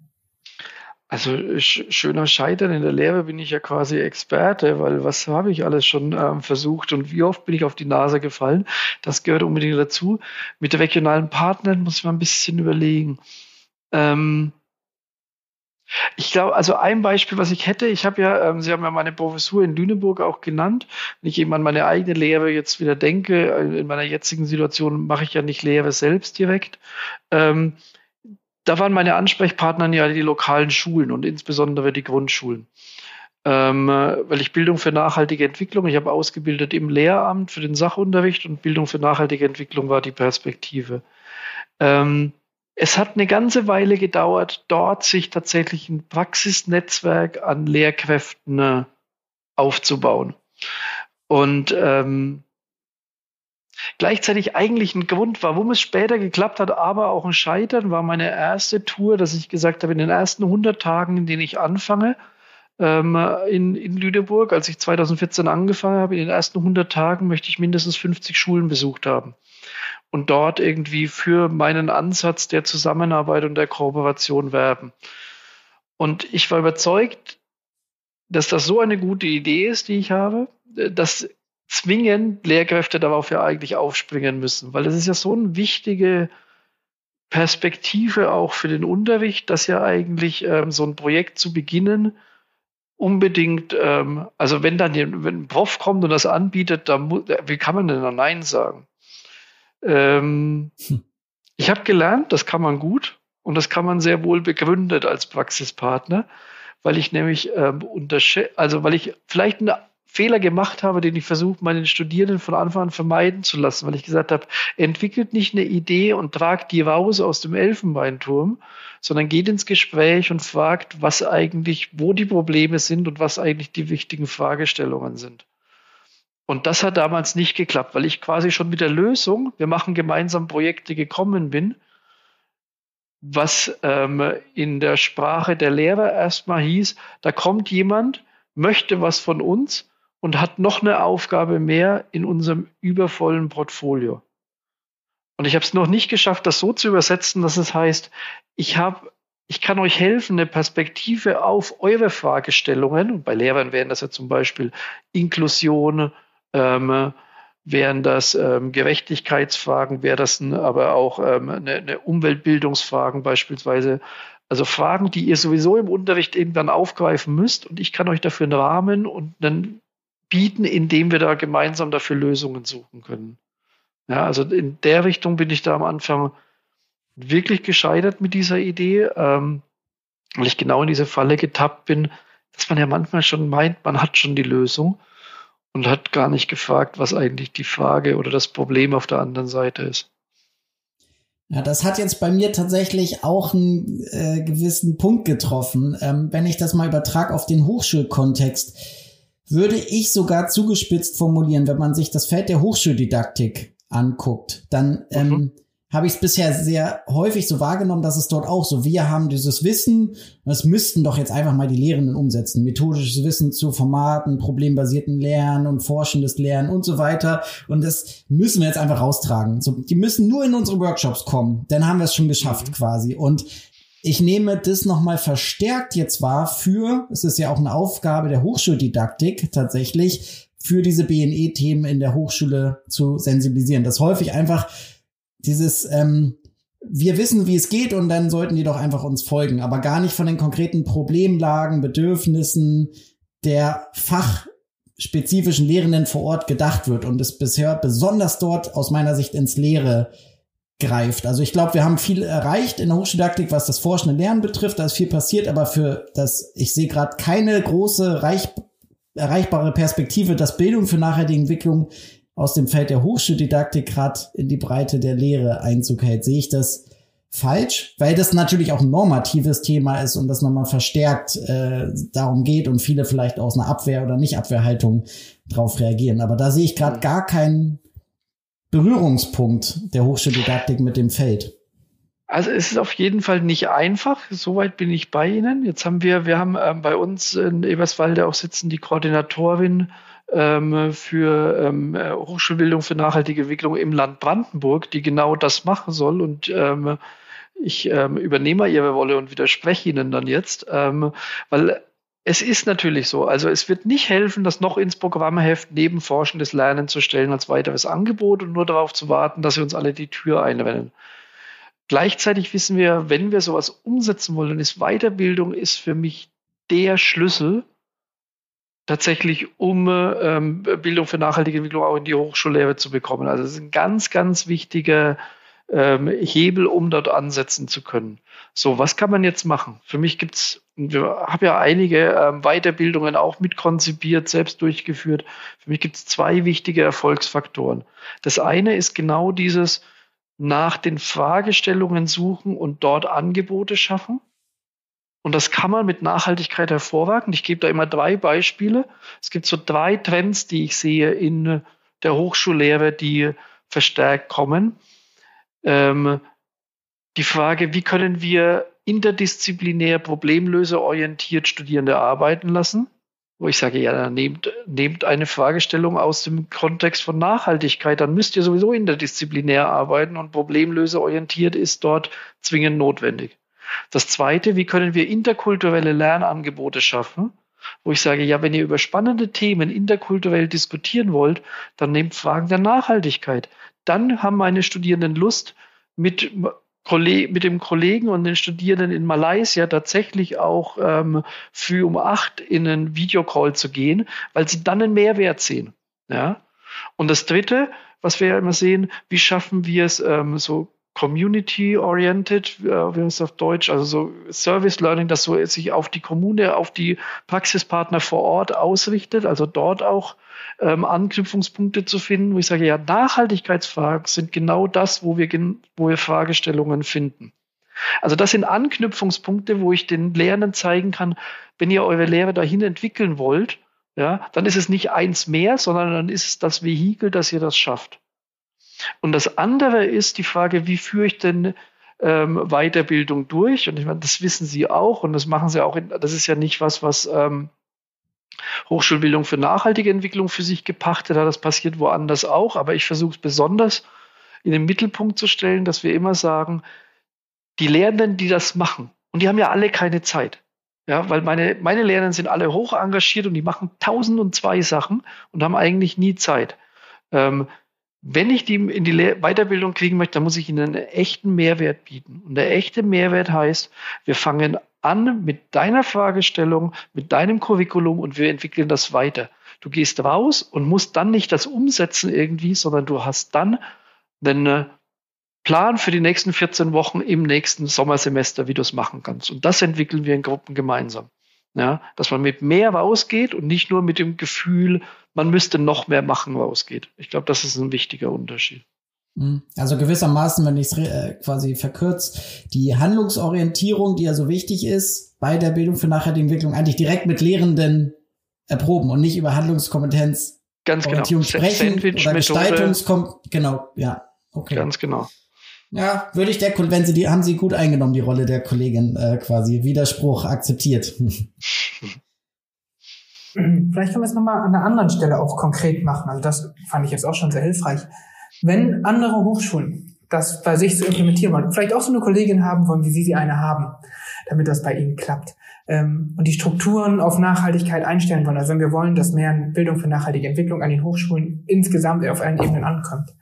Also schöner Scheitern in der Lehre bin ich ja quasi Experte, weil was habe ich alles schon ähm, versucht und wie oft bin ich auf die Nase gefallen? Das gehört unbedingt dazu. Mit regionalen Partnern muss man ein bisschen überlegen. Ähm, ich glaube, also ein Beispiel, was ich hätte, ich habe ja, ähm, Sie haben ja meine Professur in Lüneburg auch genannt. Wenn ich eben an meine eigene Lehre jetzt wieder denke, äh, in meiner jetzigen Situation mache ich ja nicht Lehre selbst direkt. Ähm, da waren meine Ansprechpartner ja die lokalen Schulen und insbesondere die Grundschulen. Ähm, weil ich Bildung für nachhaltige Entwicklung, ich habe ausgebildet im Lehramt für den Sachunterricht und Bildung für nachhaltige Entwicklung war die Perspektive. Ähm, es hat eine ganze Weile gedauert, dort sich tatsächlich ein Praxisnetzwerk an Lehrkräften äh, aufzubauen. Und ähm, Gleichzeitig eigentlich ein Grund, warum es später geklappt hat, aber auch ein Scheitern war meine erste Tour, dass ich gesagt habe, in den ersten 100 Tagen, in denen ich anfange, ähm, in, in Lüneburg, als ich 2014 angefangen habe, in den ersten 100 Tagen möchte ich mindestens 50 Schulen besucht haben und dort irgendwie für meinen Ansatz der Zusammenarbeit und der Kooperation werben. Und ich war überzeugt, dass das so eine gute Idee ist, die ich habe, dass zwingend Lehrkräfte darauf ja eigentlich aufspringen müssen, weil das ist ja so eine wichtige Perspektive auch für den Unterricht, dass ja eigentlich ähm, so ein Projekt zu beginnen unbedingt, ähm, also wenn dann wenn ein Prof kommt und das anbietet, dann muss, wie kann man denn da Nein sagen? Ähm, hm. Ich habe gelernt, das kann man gut und das kann man sehr wohl begründet als Praxispartner, weil ich nämlich ähm, also weil ich vielleicht eine Fehler gemacht habe, den ich versuche, meinen Studierenden von Anfang an vermeiden zu lassen, weil ich gesagt habe, entwickelt nicht eine Idee und tragt die raus aus dem Elfenbeinturm, sondern geht ins Gespräch und fragt, was eigentlich, wo die Probleme sind und was eigentlich die wichtigen Fragestellungen sind. Und das hat damals nicht geklappt, weil ich quasi schon mit der Lösung, wir machen gemeinsam Projekte gekommen bin, was ähm, in der Sprache der Lehrer erstmal hieß, da kommt jemand, möchte was von uns und hat noch eine Aufgabe mehr in unserem übervollen Portfolio. Und ich habe es noch nicht geschafft, das so zu übersetzen, dass es heißt, ich habe ich kann euch helfen, eine Perspektive auf eure Fragestellungen, und bei Lehrern wären das ja zum Beispiel Inklusion, ähm, wären das ähm, Gerechtigkeitsfragen, wäre das ein, aber auch ähm, eine, eine Umweltbildungsfragen beispielsweise. Also Fragen, die ihr sowieso im Unterricht irgendwann aufgreifen müsst und ich kann euch dafür einen Rahmen und einen bieten, indem wir da gemeinsam dafür Lösungen suchen können. Ja, also in der Richtung bin ich da am Anfang wirklich gescheitert mit dieser Idee, ähm, weil ich genau in diese Falle getappt bin, dass man ja manchmal schon meint, man hat schon die Lösung und hat gar nicht gefragt, was eigentlich die Frage oder das Problem auf der anderen Seite ist. Ja, das hat jetzt bei mir tatsächlich auch einen äh, gewissen Punkt getroffen. Ähm, wenn ich das mal übertrage auf den Hochschulkontext würde ich sogar zugespitzt formulieren, wenn man sich das Feld der Hochschuldidaktik anguckt, dann ähm, mhm habe ich es bisher sehr häufig so wahrgenommen, dass es dort auch so, wir haben dieses Wissen, das müssten doch jetzt einfach mal die Lehrenden umsetzen. Methodisches Wissen zu Formaten, problembasierten Lernen und forschendes Lernen und so weiter. Und das müssen wir jetzt einfach raustragen. So, die müssen nur in unsere Workshops kommen. Dann haben wir es schon geschafft mhm. quasi. Und ich nehme das nochmal verstärkt jetzt wahr für, es ist ja auch eine Aufgabe der Hochschuldidaktik tatsächlich, für diese BNE-Themen in der Hochschule zu sensibilisieren. Das häufig einfach dieses, ähm, wir wissen, wie es geht und dann sollten die doch einfach uns folgen, aber gar nicht von den konkreten Problemlagen, Bedürfnissen der fachspezifischen Lehrenden vor Ort gedacht wird und es bisher besonders dort aus meiner Sicht ins Leere greift. Also ich glaube, wir haben viel erreicht in der Hochschuldidaktik, was das forschende Lernen betrifft. Da ist viel passiert, aber für das, ich sehe gerade keine große reich, erreichbare Perspektive, dass Bildung für nachhaltige Entwicklung aus dem Feld der Hochschuldidaktik gerade in die Breite der Lehre Einzug hält. Sehe ich das falsch? Weil das natürlich auch ein normatives Thema ist und das nochmal verstärkt äh, darum geht und viele vielleicht aus einer Abwehr- oder Nicht-Abwehrhaltung drauf reagieren. Aber da sehe ich gerade gar keinen Berührungspunkt der Hochschuldidaktik mit dem Feld. Also es ist auf jeden Fall nicht einfach. Soweit bin ich bei Ihnen. Jetzt haben wir, wir haben ähm, bei uns in Eberswalde auch sitzen die Koordinatorin ähm, für ähm, Hochschulbildung für nachhaltige Entwicklung im Land Brandenburg, die genau das machen soll. Und ähm, ich ähm, übernehme Ihre Rolle und widerspreche Ihnen dann jetzt, ähm, weil es ist natürlich so. Also es wird nicht helfen, das noch ins Programmheft neben forschendes Lernen zu stellen als weiteres Angebot und nur darauf zu warten, dass wir uns alle die Tür einrennen. Gleichzeitig wissen wir, wenn wir sowas umsetzen wollen, ist Weiterbildung ist für mich der Schlüssel, tatsächlich, um ähm, Bildung für nachhaltige Entwicklung auch in die Hochschullehre zu bekommen. Also es ist ein ganz, ganz wichtiger ähm, Hebel, um dort ansetzen zu können. So, was kann man jetzt machen? Für mich gibt's, wir haben ja einige ähm, Weiterbildungen auch mitkonzipiert, selbst durchgeführt. Für mich gibt es zwei wichtige Erfolgsfaktoren. Das eine ist genau dieses nach den Fragestellungen suchen und dort Angebote schaffen. Und das kann man mit Nachhaltigkeit hervorragen. Ich gebe da immer drei Beispiele. Es gibt so drei Trends, die ich sehe in der Hochschullehre, die verstärkt kommen. Ähm, die Frage, wie können wir interdisziplinär, problemlöserorientiert Studierende arbeiten lassen? Wo ich sage, ja, nehmt, nehmt eine Fragestellung aus dem Kontext von Nachhaltigkeit, dann müsst ihr sowieso interdisziplinär arbeiten und problemlöserorientiert ist dort zwingend notwendig. Das Zweite, wie können wir interkulturelle Lernangebote schaffen? Wo ich sage, ja, wenn ihr über spannende Themen interkulturell diskutieren wollt, dann nehmt Fragen der Nachhaltigkeit. Dann haben meine Studierenden Lust, mit, mit dem Kollegen und den Studierenden in Malaysia tatsächlich auch ähm, früh um acht in einen Videocall zu gehen, weil sie dann einen Mehrwert sehen. Ja? Und das Dritte, was wir ja immer sehen, wie schaffen wir es, ähm, so community-oriented, äh, wie heißt es auf Deutsch, also so Service Learning, das so sich auf die Kommune, auf die Praxispartner vor Ort ausrichtet, also dort auch ähm, Anknüpfungspunkte zu finden, wo ich sage, ja, Nachhaltigkeitsfragen sind genau das, wo wir, wo wir Fragestellungen finden. Also das sind Anknüpfungspunkte, wo ich den Lehrenden zeigen kann, wenn ihr eure Lehre dahin entwickeln wollt, ja, dann ist es nicht eins mehr, sondern dann ist es das Vehikel, dass ihr das schafft. Und das andere ist die Frage, wie führe ich denn ähm, Weiterbildung durch? Und ich meine, das wissen Sie auch und das machen Sie auch. In, das ist ja nicht was, was ähm, Hochschulbildung für nachhaltige Entwicklung für sich gepachtet hat. Das passiert woanders auch. Aber ich versuche es besonders in den Mittelpunkt zu stellen, dass wir immer sagen, die Lehrenden, die das machen, und die haben ja alle keine Zeit. Ja, weil meine, meine Lehrenden sind alle hoch engagiert und die machen tausend und zwei Sachen und haben eigentlich nie Zeit. Ähm, wenn ich die in die Weiterbildung kriegen möchte, dann muss ich ihnen einen echten Mehrwert bieten. Und der echte Mehrwert heißt, wir fangen an mit deiner Fragestellung, mit deinem Curriculum und wir entwickeln das weiter. Du gehst raus und musst dann nicht das umsetzen irgendwie, sondern du hast dann einen äh, Plan für die nächsten 14 Wochen im nächsten Sommersemester, wie du es machen kannst. Und das entwickeln wir in Gruppen gemeinsam. Ja, dass man mit mehr rausgeht und nicht nur mit dem Gefühl, man müsste noch mehr machen, rausgeht. Ich glaube, das ist ein wichtiger Unterschied. Mhm. Also gewissermaßen, wenn ich es äh, quasi verkürzt, die Handlungsorientierung, die ja so wichtig ist bei der Bildung für nachhaltige Entwicklung, eigentlich direkt mit Lehrenden erproben und nicht über Handlungskompetenz Ganz genau. sprechen oder Gestaltungskom genau, ja. Okay. Ganz genau. Ja, würde ich der, wenn Sie die, haben Sie gut eingenommen, die Rolle der Kollegin äh, quasi. Widerspruch akzeptiert. Vielleicht können wir es nochmal an einer anderen Stelle auch konkret machen. Also das fand ich jetzt auch schon sehr hilfreich. Wenn andere Hochschulen das bei sich so implementieren wollen, vielleicht auch so eine Kollegin haben wollen, wie Sie sie eine haben, damit das bei Ihnen klappt, ähm, und die Strukturen auf Nachhaltigkeit einstellen wollen, also wenn wir wollen, dass mehr Bildung für nachhaltige Entwicklung an den Hochschulen insgesamt auf allen Ebenen ankommt,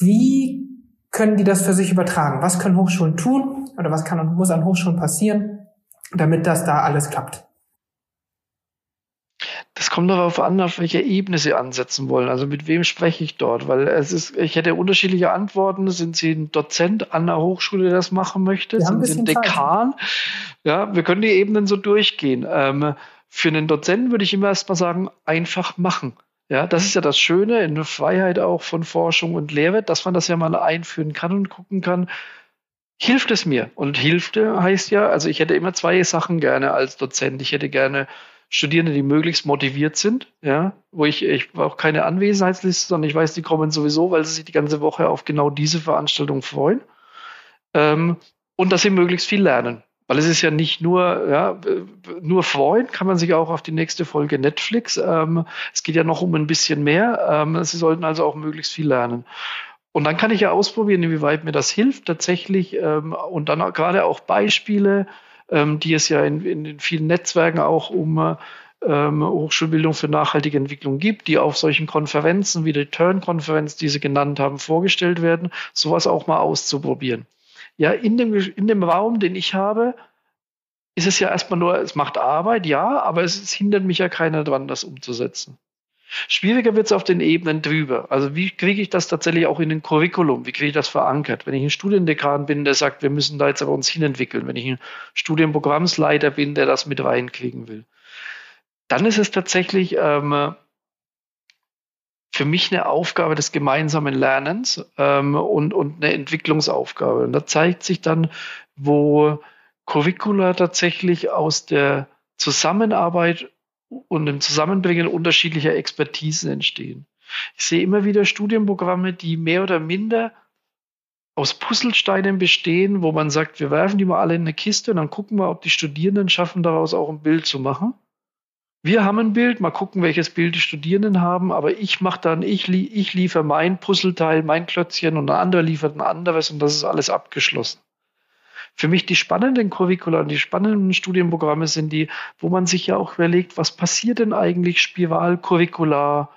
wie können die das für sich übertragen? Was können Hochschulen tun oder was kann und muss an Hochschulen passieren, damit das da alles klappt? Das kommt darauf an, auf welcher Ebene Sie ansetzen wollen. Also mit wem spreche ich dort? Weil es ist, ich hätte unterschiedliche Antworten. Sind Sie ein Dozent an der Hochschule, der das machen möchte? Sind Sie ein Dekan? Zeit. Ja, wir können die Ebenen so durchgehen. Ähm, für einen Dozenten würde ich immer erstmal sagen, einfach machen. Ja, das ist ja das Schöne in der Freiheit auch von Forschung und Lehre, dass man das ja mal einführen kann und gucken kann, hilft es mir? Und hilft heißt ja, also ich hätte immer zwei Sachen gerne als Dozent. Ich hätte gerne Studierende, die möglichst motiviert sind, ja, wo ich, ich brauche keine Anwesenheitsliste, sondern ich weiß, die kommen sowieso, weil sie sich die ganze Woche auf genau diese Veranstaltung freuen. Ähm, und dass sie möglichst viel lernen. Weil es ist ja nicht nur, ja, nur freuen, kann man sich auch auf die nächste Folge Netflix. Ähm, es geht ja noch um ein bisschen mehr. Ähm, sie sollten also auch möglichst viel lernen. Und dann kann ich ja ausprobieren, inwieweit mir das hilft tatsächlich. Ähm, und dann gerade auch Beispiele, ähm, die es ja in, in, in vielen Netzwerken auch um ähm, Hochschulbildung für nachhaltige Entwicklung gibt, die auf solchen Konferenzen wie die Turn-Konferenz, die Sie genannt haben, vorgestellt werden, sowas auch mal auszuprobieren. Ja, in dem, in dem Raum, den ich habe, ist es ja erstmal nur, es macht Arbeit, ja, aber es, es hindert mich ja keiner dran, das umzusetzen. Schwieriger wird es auf den Ebenen drüber. Also wie kriege ich das tatsächlich auch in den Curriculum? Wie kriege ich das verankert? Wenn ich ein Studiendekan bin, der sagt, wir müssen da jetzt aber uns hinentwickeln. Wenn ich ein Studienprogrammsleiter bin, der das mit reinkriegen will. Dann ist es tatsächlich ähm, für mich eine Aufgabe des gemeinsamen Lernens ähm, und, und eine Entwicklungsaufgabe. Und da zeigt sich dann, wo Curricula tatsächlich aus der Zusammenarbeit und dem Zusammenbringen unterschiedlicher Expertisen entstehen. Ich sehe immer wieder Studienprogramme, die mehr oder minder aus Puzzlesteinen bestehen, wo man sagt, wir werfen die mal alle in eine Kiste und dann gucken wir, ob die Studierenden schaffen, daraus auch ein Bild zu machen wir haben ein Bild, mal gucken, welches Bild die Studierenden haben, aber ich mache dann, ich, ich liefere mein Puzzleteil, mein Klötzchen und ein anderer liefert ein anderes und das ist alles abgeschlossen. Für mich die spannenden Curricula und die spannenden Studienprogramme sind die, wo man sich ja auch überlegt, was passiert denn eigentlich spiralcurricular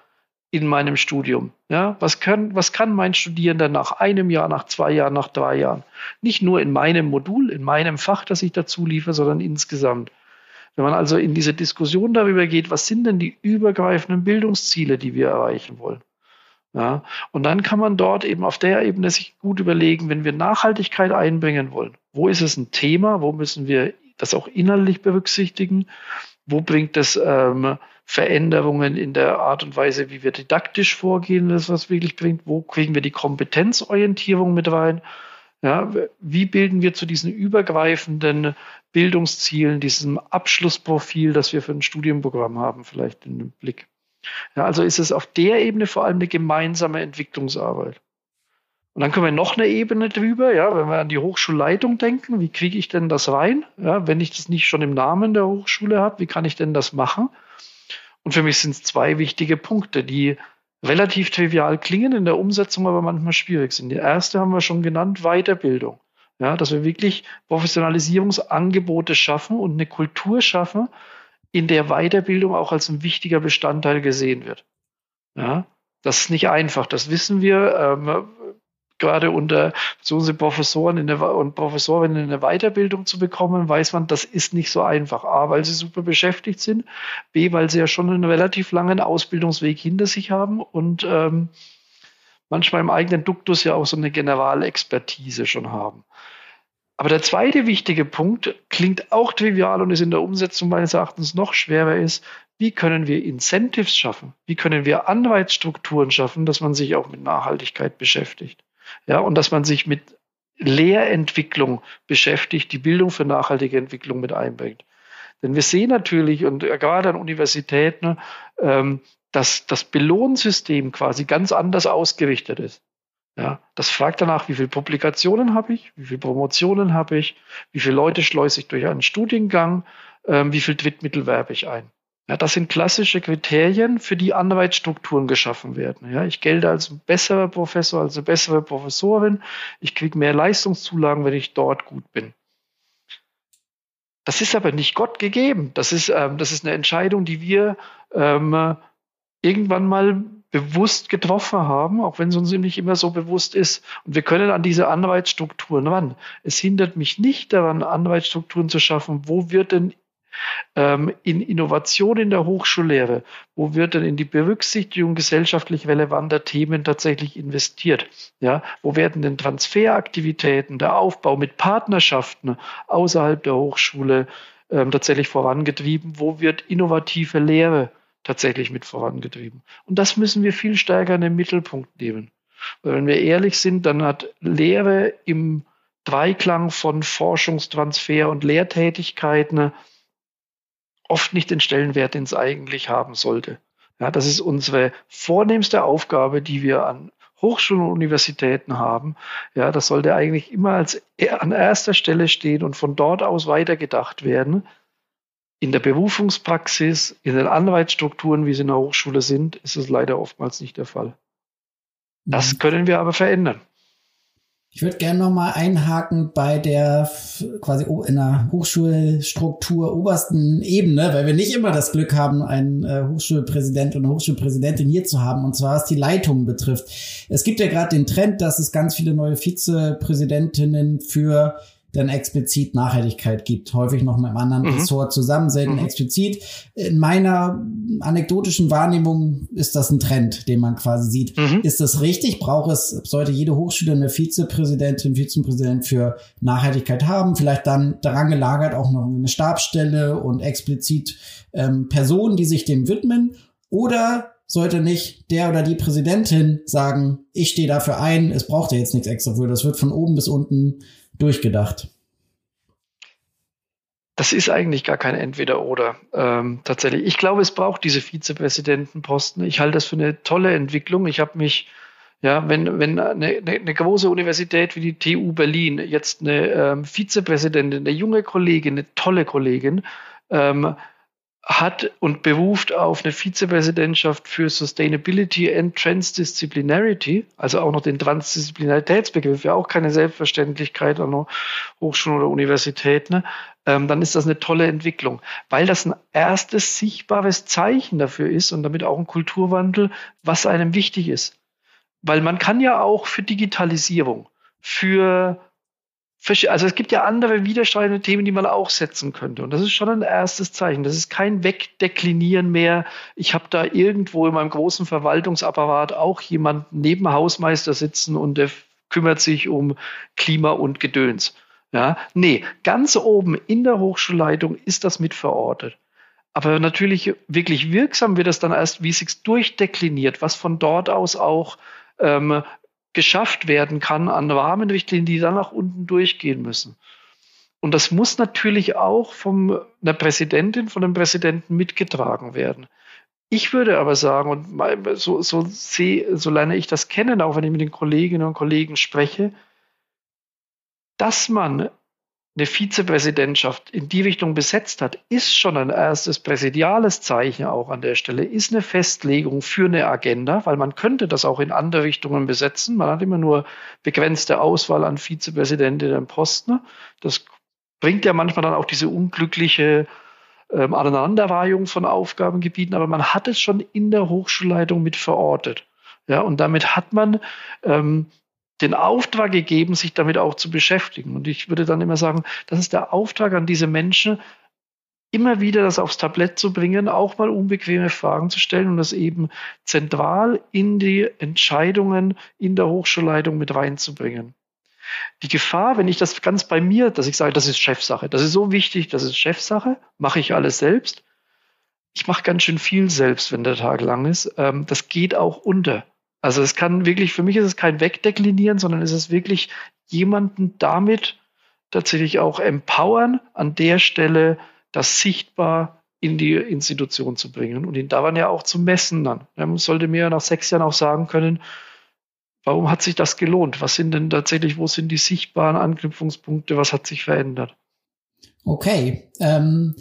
in meinem Studium? Ja, was, können, was kann mein Studierender nach einem Jahr, nach zwei Jahren, nach drei Jahren? Nicht nur in meinem Modul, in meinem Fach, das ich dazu liefere, sondern insgesamt. Wenn man also in diese Diskussion darüber geht, was sind denn die übergreifenden Bildungsziele, die wir erreichen wollen? Ja, und dann kann man dort eben auf der Ebene sich gut überlegen, wenn wir Nachhaltigkeit einbringen wollen, wo ist es ein Thema, wo müssen wir das auch inhaltlich berücksichtigen, wo bringt es ähm, Veränderungen in der Art und Weise, wie wir didaktisch vorgehen, das was wirklich bringt, wo kriegen wir die Kompetenzorientierung mit rein ja, wie bilden wir zu diesen übergreifenden Bildungszielen, diesem Abschlussprofil, das wir für ein Studienprogramm haben, vielleicht in den Blick? Ja, also ist es auf der Ebene vor allem eine gemeinsame Entwicklungsarbeit. Und dann können wir noch eine Ebene drüber, ja, wenn wir an die Hochschulleitung denken, wie kriege ich denn das rein? Ja, wenn ich das nicht schon im Namen der Hochschule habe, wie kann ich denn das machen? Und für mich sind es zwei wichtige Punkte, die relativ trivial klingen, in der Umsetzung aber manchmal schwierig sind. Die erste haben wir schon genannt, Weiterbildung. Ja, dass wir wirklich Professionalisierungsangebote schaffen und eine Kultur schaffen, in der Weiterbildung auch als ein wichtiger Bestandteil gesehen wird. Ja, das ist nicht einfach, das wissen wir. Ähm, gerade unter so Professoren in der, und Professorinnen in der Weiterbildung zu bekommen, weiß man, das ist nicht so einfach. A, weil sie super beschäftigt sind, B, weil sie ja schon einen relativ langen Ausbildungsweg hinter sich haben und ähm, manchmal im eigenen Duktus ja auch so eine Generalexpertise schon haben. Aber der zweite wichtige Punkt klingt auch trivial und ist in der Umsetzung meines Erachtens noch schwerer ist, wie können wir Incentives schaffen? Wie können wir Anreizstrukturen schaffen, dass man sich auch mit Nachhaltigkeit beschäftigt? Ja, und dass man sich mit Lehrentwicklung beschäftigt, die Bildung für nachhaltige Entwicklung mit einbringt. Denn wir sehen natürlich, und gerade an Universitäten, ähm, dass das Belohnsystem quasi ganz anders ausgerichtet ist. Ja, das fragt danach, wie viele Publikationen habe ich, wie viele Promotionen habe ich, wie viele Leute schleuse ich durch einen Studiengang, ähm, wie viel Drittmittel werbe ich ein. Ja, das sind klassische Kriterien, für die Anreizstrukturen geschaffen werden. Ja, ich gelte als besserer Professor, als bessere Professorin. Ich kriege mehr Leistungszulagen, wenn ich dort gut bin. Das ist aber nicht Gott gegeben. Das ist, ähm, das ist eine Entscheidung, die wir ähm, irgendwann mal bewusst getroffen haben, auch wenn es uns nicht immer so bewusst ist. Und wir können an diese Anreizstrukturen ran. Es hindert mich nicht daran, Anreizstrukturen zu schaffen. Wo wird denn ähm, in Innovation in der Hochschullehre, wo wird denn in die Berücksichtigung gesellschaftlich relevanter Themen tatsächlich investiert? Ja, wo werden denn Transferaktivitäten, der Aufbau mit Partnerschaften außerhalb der Hochschule ähm, tatsächlich vorangetrieben? Wo wird innovative Lehre tatsächlich mit vorangetrieben? Und das müssen wir viel stärker in den Mittelpunkt nehmen. Weil wenn wir ehrlich sind, dann hat Lehre im Dreiklang von Forschungstransfer und Lehrtätigkeiten oft nicht den Stellenwert, den es eigentlich haben sollte. Ja, das ist unsere vornehmste Aufgabe, die wir an Hochschulen und Universitäten haben. Ja, das sollte eigentlich immer als an erster Stelle stehen und von dort aus weitergedacht werden. In der Berufungspraxis, in den Anreizstrukturen, wie sie in der Hochschule sind, ist es leider oftmals nicht der Fall. Das mhm. können wir aber verändern. Ich würde gerne noch mal einhaken bei der quasi in der Hochschulstruktur obersten Ebene, weil wir nicht immer das Glück haben, einen äh, Hochschulpräsident und eine Hochschulpräsidentin hier zu haben, und zwar was die Leitung betrifft. Es gibt ja gerade den Trend, dass es ganz viele neue Vizepräsidentinnen für dann explizit Nachhaltigkeit gibt. Häufig noch mit einem anderen mhm. Ressort zusammen, selten mhm. explizit. In meiner anekdotischen Wahrnehmung ist das ein Trend, den man quasi sieht. Mhm. Ist das richtig? Braucht es, sollte jede Hochschule eine Vizepräsidentin, Vizepräsident für Nachhaltigkeit haben? Vielleicht dann daran gelagert auch noch eine Stabsstelle und explizit ähm, Personen, die sich dem widmen? Oder sollte nicht der oder die Präsidentin sagen, ich stehe dafür ein, es braucht ja jetzt nichts extra für. Das wird von oben bis unten durchgedacht? Das ist eigentlich gar kein Entweder-Oder. Ähm, tatsächlich. Ich glaube, es braucht diese Vizepräsidentenposten. Ich halte das für eine tolle Entwicklung. Ich habe mich, ja, wenn, wenn eine, eine, große Universität wie die TU Berlin jetzt eine ähm, Vizepräsidentin, eine junge Kollegin, eine tolle Kollegin, ähm, hat und beruft auf eine Vizepräsidentschaft für Sustainability and Transdisciplinarity, also auch noch den Transdisziplinaritätsbegriff, ja auch keine Selbstverständlichkeit an Hochschulen oder Universitäten, ähm, dann ist das eine tolle Entwicklung, weil das ein erstes sichtbares Zeichen dafür ist und damit auch ein Kulturwandel, was einem wichtig ist. Weil man kann ja auch für Digitalisierung, für also es gibt ja andere widerstreitende Themen, die man auch setzen könnte. Und das ist schon ein erstes Zeichen. Das ist kein Wegdeklinieren mehr. Ich habe da irgendwo in meinem großen Verwaltungsapparat auch jemanden neben Hausmeister sitzen und der kümmert sich um Klima und Gedöns. Ja, nee, ganz oben in der Hochschulleitung ist das mit verortet. Aber natürlich wirklich wirksam wird das dann erst, wie es sich durchdekliniert, was von dort aus auch ähm, geschafft werden kann an Rahmenrichtlinien, die dann nach unten durchgehen müssen. Und das muss natürlich auch von einer Präsidentin, von einem Präsidenten mitgetragen werden. Ich würde aber sagen, und so, so, sehe, so lerne ich das kennen, auch wenn ich mit den Kolleginnen und Kollegen spreche, dass man eine Vizepräsidentschaft in die Richtung besetzt hat, ist schon ein erstes präsidiales Zeichen auch an der Stelle, ist eine Festlegung für eine Agenda, weil man könnte das auch in andere Richtungen besetzen. Man hat immer nur begrenzte Auswahl an Vizepräsidentinnen und Posten. Das bringt ja manchmal dann auch diese unglückliche ähm, Aneinanderreihung von Aufgabengebieten, aber man hat es schon in der Hochschulleitung mit verortet. Ja, und damit hat man ähm, den Auftrag gegeben, sich damit auch zu beschäftigen. Und ich würde dann immer sagen, das ist der Auftrag an diese Menschen, immer wieder das aufs Tablett zu bringen, auch mal unbequeme Fragen zu stellen und das eben zentral in die Entscheidungen in der Hochschulleitung mit reinzubringen. Die Gefahr, wenn ich das ganz bei mir, dass ich sage, das ist Chefsache, das ist so wichtig, das ist Chefsache, mache ich alles selbst. Ich mache ganz schön viel selbst, wenn der Tag lang ist. Ähm, das geht auch unter. Also es kann wirklich, für mich ist es kein Wegdeklinieren, sondern es ist wirklich jemanden damit tatsächlich auch empowern, an der Stelle das sichtbar in die Institution zu bringen und ihn daran ja auch zu messen dann. Man sollte mir nach sechs Jahren auch sagen können, warum hat sich das gelohnt? Was sind denn tatsächlich, wo sind die sichtbaren Anknüpfungspunkte? Was hat sich verändert? Okay, ähm,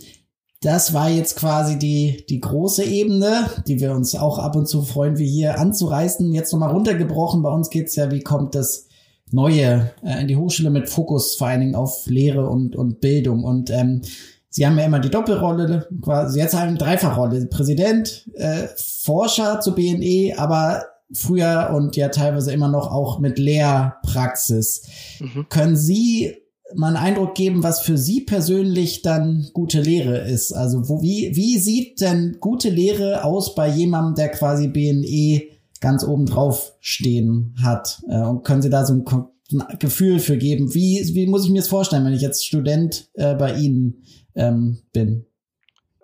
das war jetzt quasi die, die große Ebene, die wir uns auch ab und zu freuen, wie hier anzureißen. Jetzt nochmal runtergebrochen. Bei uns geht's ja, wie kommt das Neue äh, in die Hochschule mit Fokus vor allen Dingen auf Lehre und, und Bildung. Und ähm, Sie haben ja immer die Doppelrolle, quasi jetzt haben Dreifachrolle. Präsident, äh, Forscher zu BNE, aber früher und ja teilweise immer noch auch mit Lehrpraxis. Mhm. Können Sie mal einen Eindruck geben, was für Sie persönlich dann gute Lehre ist. Also wo, wie, wie sieht denn gute Lehre aus bei jemandem, der quasi BNE ganz oben drauf stehen hat? Äh, und können Sie da so ein, Gefühl für geben? Wie, wie muss ich mir das vorstellen, wenn ich jetzt Student äh, bei Ihnen ähm, bin?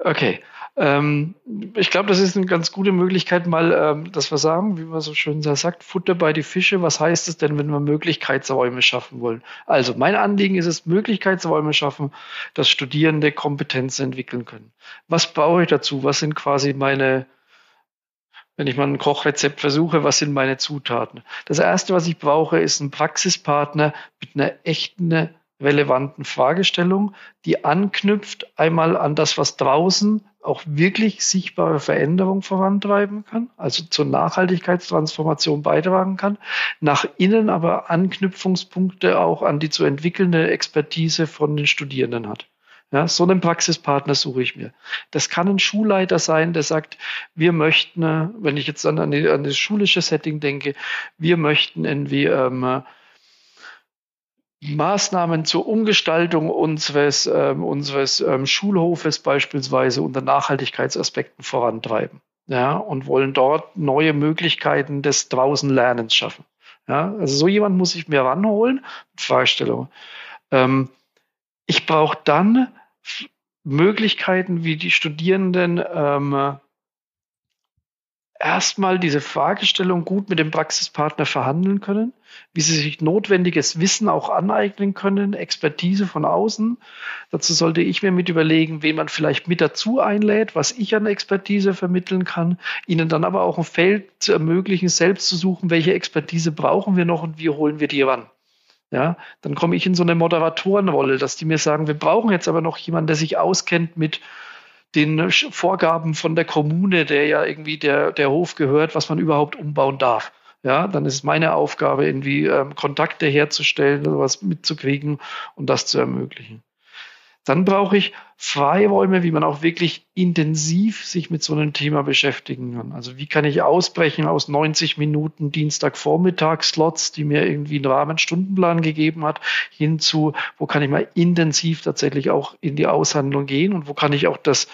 Okay, ähm, ich glaube, das ist eine ganz gute Möglichkeit, mal, ähm, dass wir sagen, wie man so schön sagt, Futter bei die Fische. Was heißt es denn, wenn wir Möglichkeitsräume schaffen wollen? Also, mein Anliegen ist es, Möglichkeitsräume schaffen, dass Studierende Kompetenzen entwickeln können. Was brauche ich dazu? Was sind quasi meine, wenn ich mal ein Kochrezept versuche, was sind meine Zutaten? Das erste, was ich brauche, ist ein Praxispartner mit einer echten, relevanten Fragestellung, die anknüpft einmal an das, was draußen auch wirklich sichtbare Veränderung vorantreiben kann, also zur Nachhaltigkeitstransformation beitragen kann, nach innen aber Anknüpfungspunkte auch an die zu entwickelnde Expertise von den Studierenden hat. Ja, so einen Praxispartner suche ich mir. Das kann ein Schulleiter sein, der sagt, wir möchten, wenn ich jetzt an, an das schulische Setting denke, wir möchten irgendwie ähm, Maßnahmen zur Umgestaltung unseres, ähm, unseres ähm, Schulhofes beispielsweise unter Nachhaltigkeitsaspekten vorantreiben. Ja, und wollen dort neue Möglichkeiten des draußen Lernens schaffen. Ja, also so jemand muss ich mir ranholen. Fragestellung. Ähm, ich brauche dann Möglichkeiten, wie die Studierenden ähm, erstmal diese Fragestellung gut mit dem Praxispartner verhandeln können, wie sie sich notwendiges Wissen auch aneignen können, Expertise von außen. Dazu sollte ich mir mit überlegen, wen man vielleicht mit dazu einlädt, was ich an Expertise vermitteln kann, ihnen dann aber auch ein Feld zu ermöglichen, selbst zu suchen, welche Expertise brauchen wir noch und wie holen wir die ran. Ja, dann komme ich in so eine Moderatorenrolle, dass die mir sagen, wir brauchen jetzt aber noch jemanden, der sich auskennt mit den Vorgaben von der Kommune, der ja irgendwie der, der Hof gehört, was man überhaupt umbauen darf. Ja, dann ist es meine Aufgabe, irgendwie ähm, Kontakte herzustellen, sowas mitzukriegen und das zu ermöglichen. Dann brauche ich Freiräume, wie man auch wirklich intensiv sich mit so einem Thema beschäftigen kann. Also wie kann ich ausbrechen aus 90 Minuten Dienstagvormittag-Slots, die mir irgendwie einen Rahmenstundenplan gegeben hat, hinzu, wo kann ich mal intensiv tatsächlich auch in die Aushandlung gehen und wo kann ich auch das,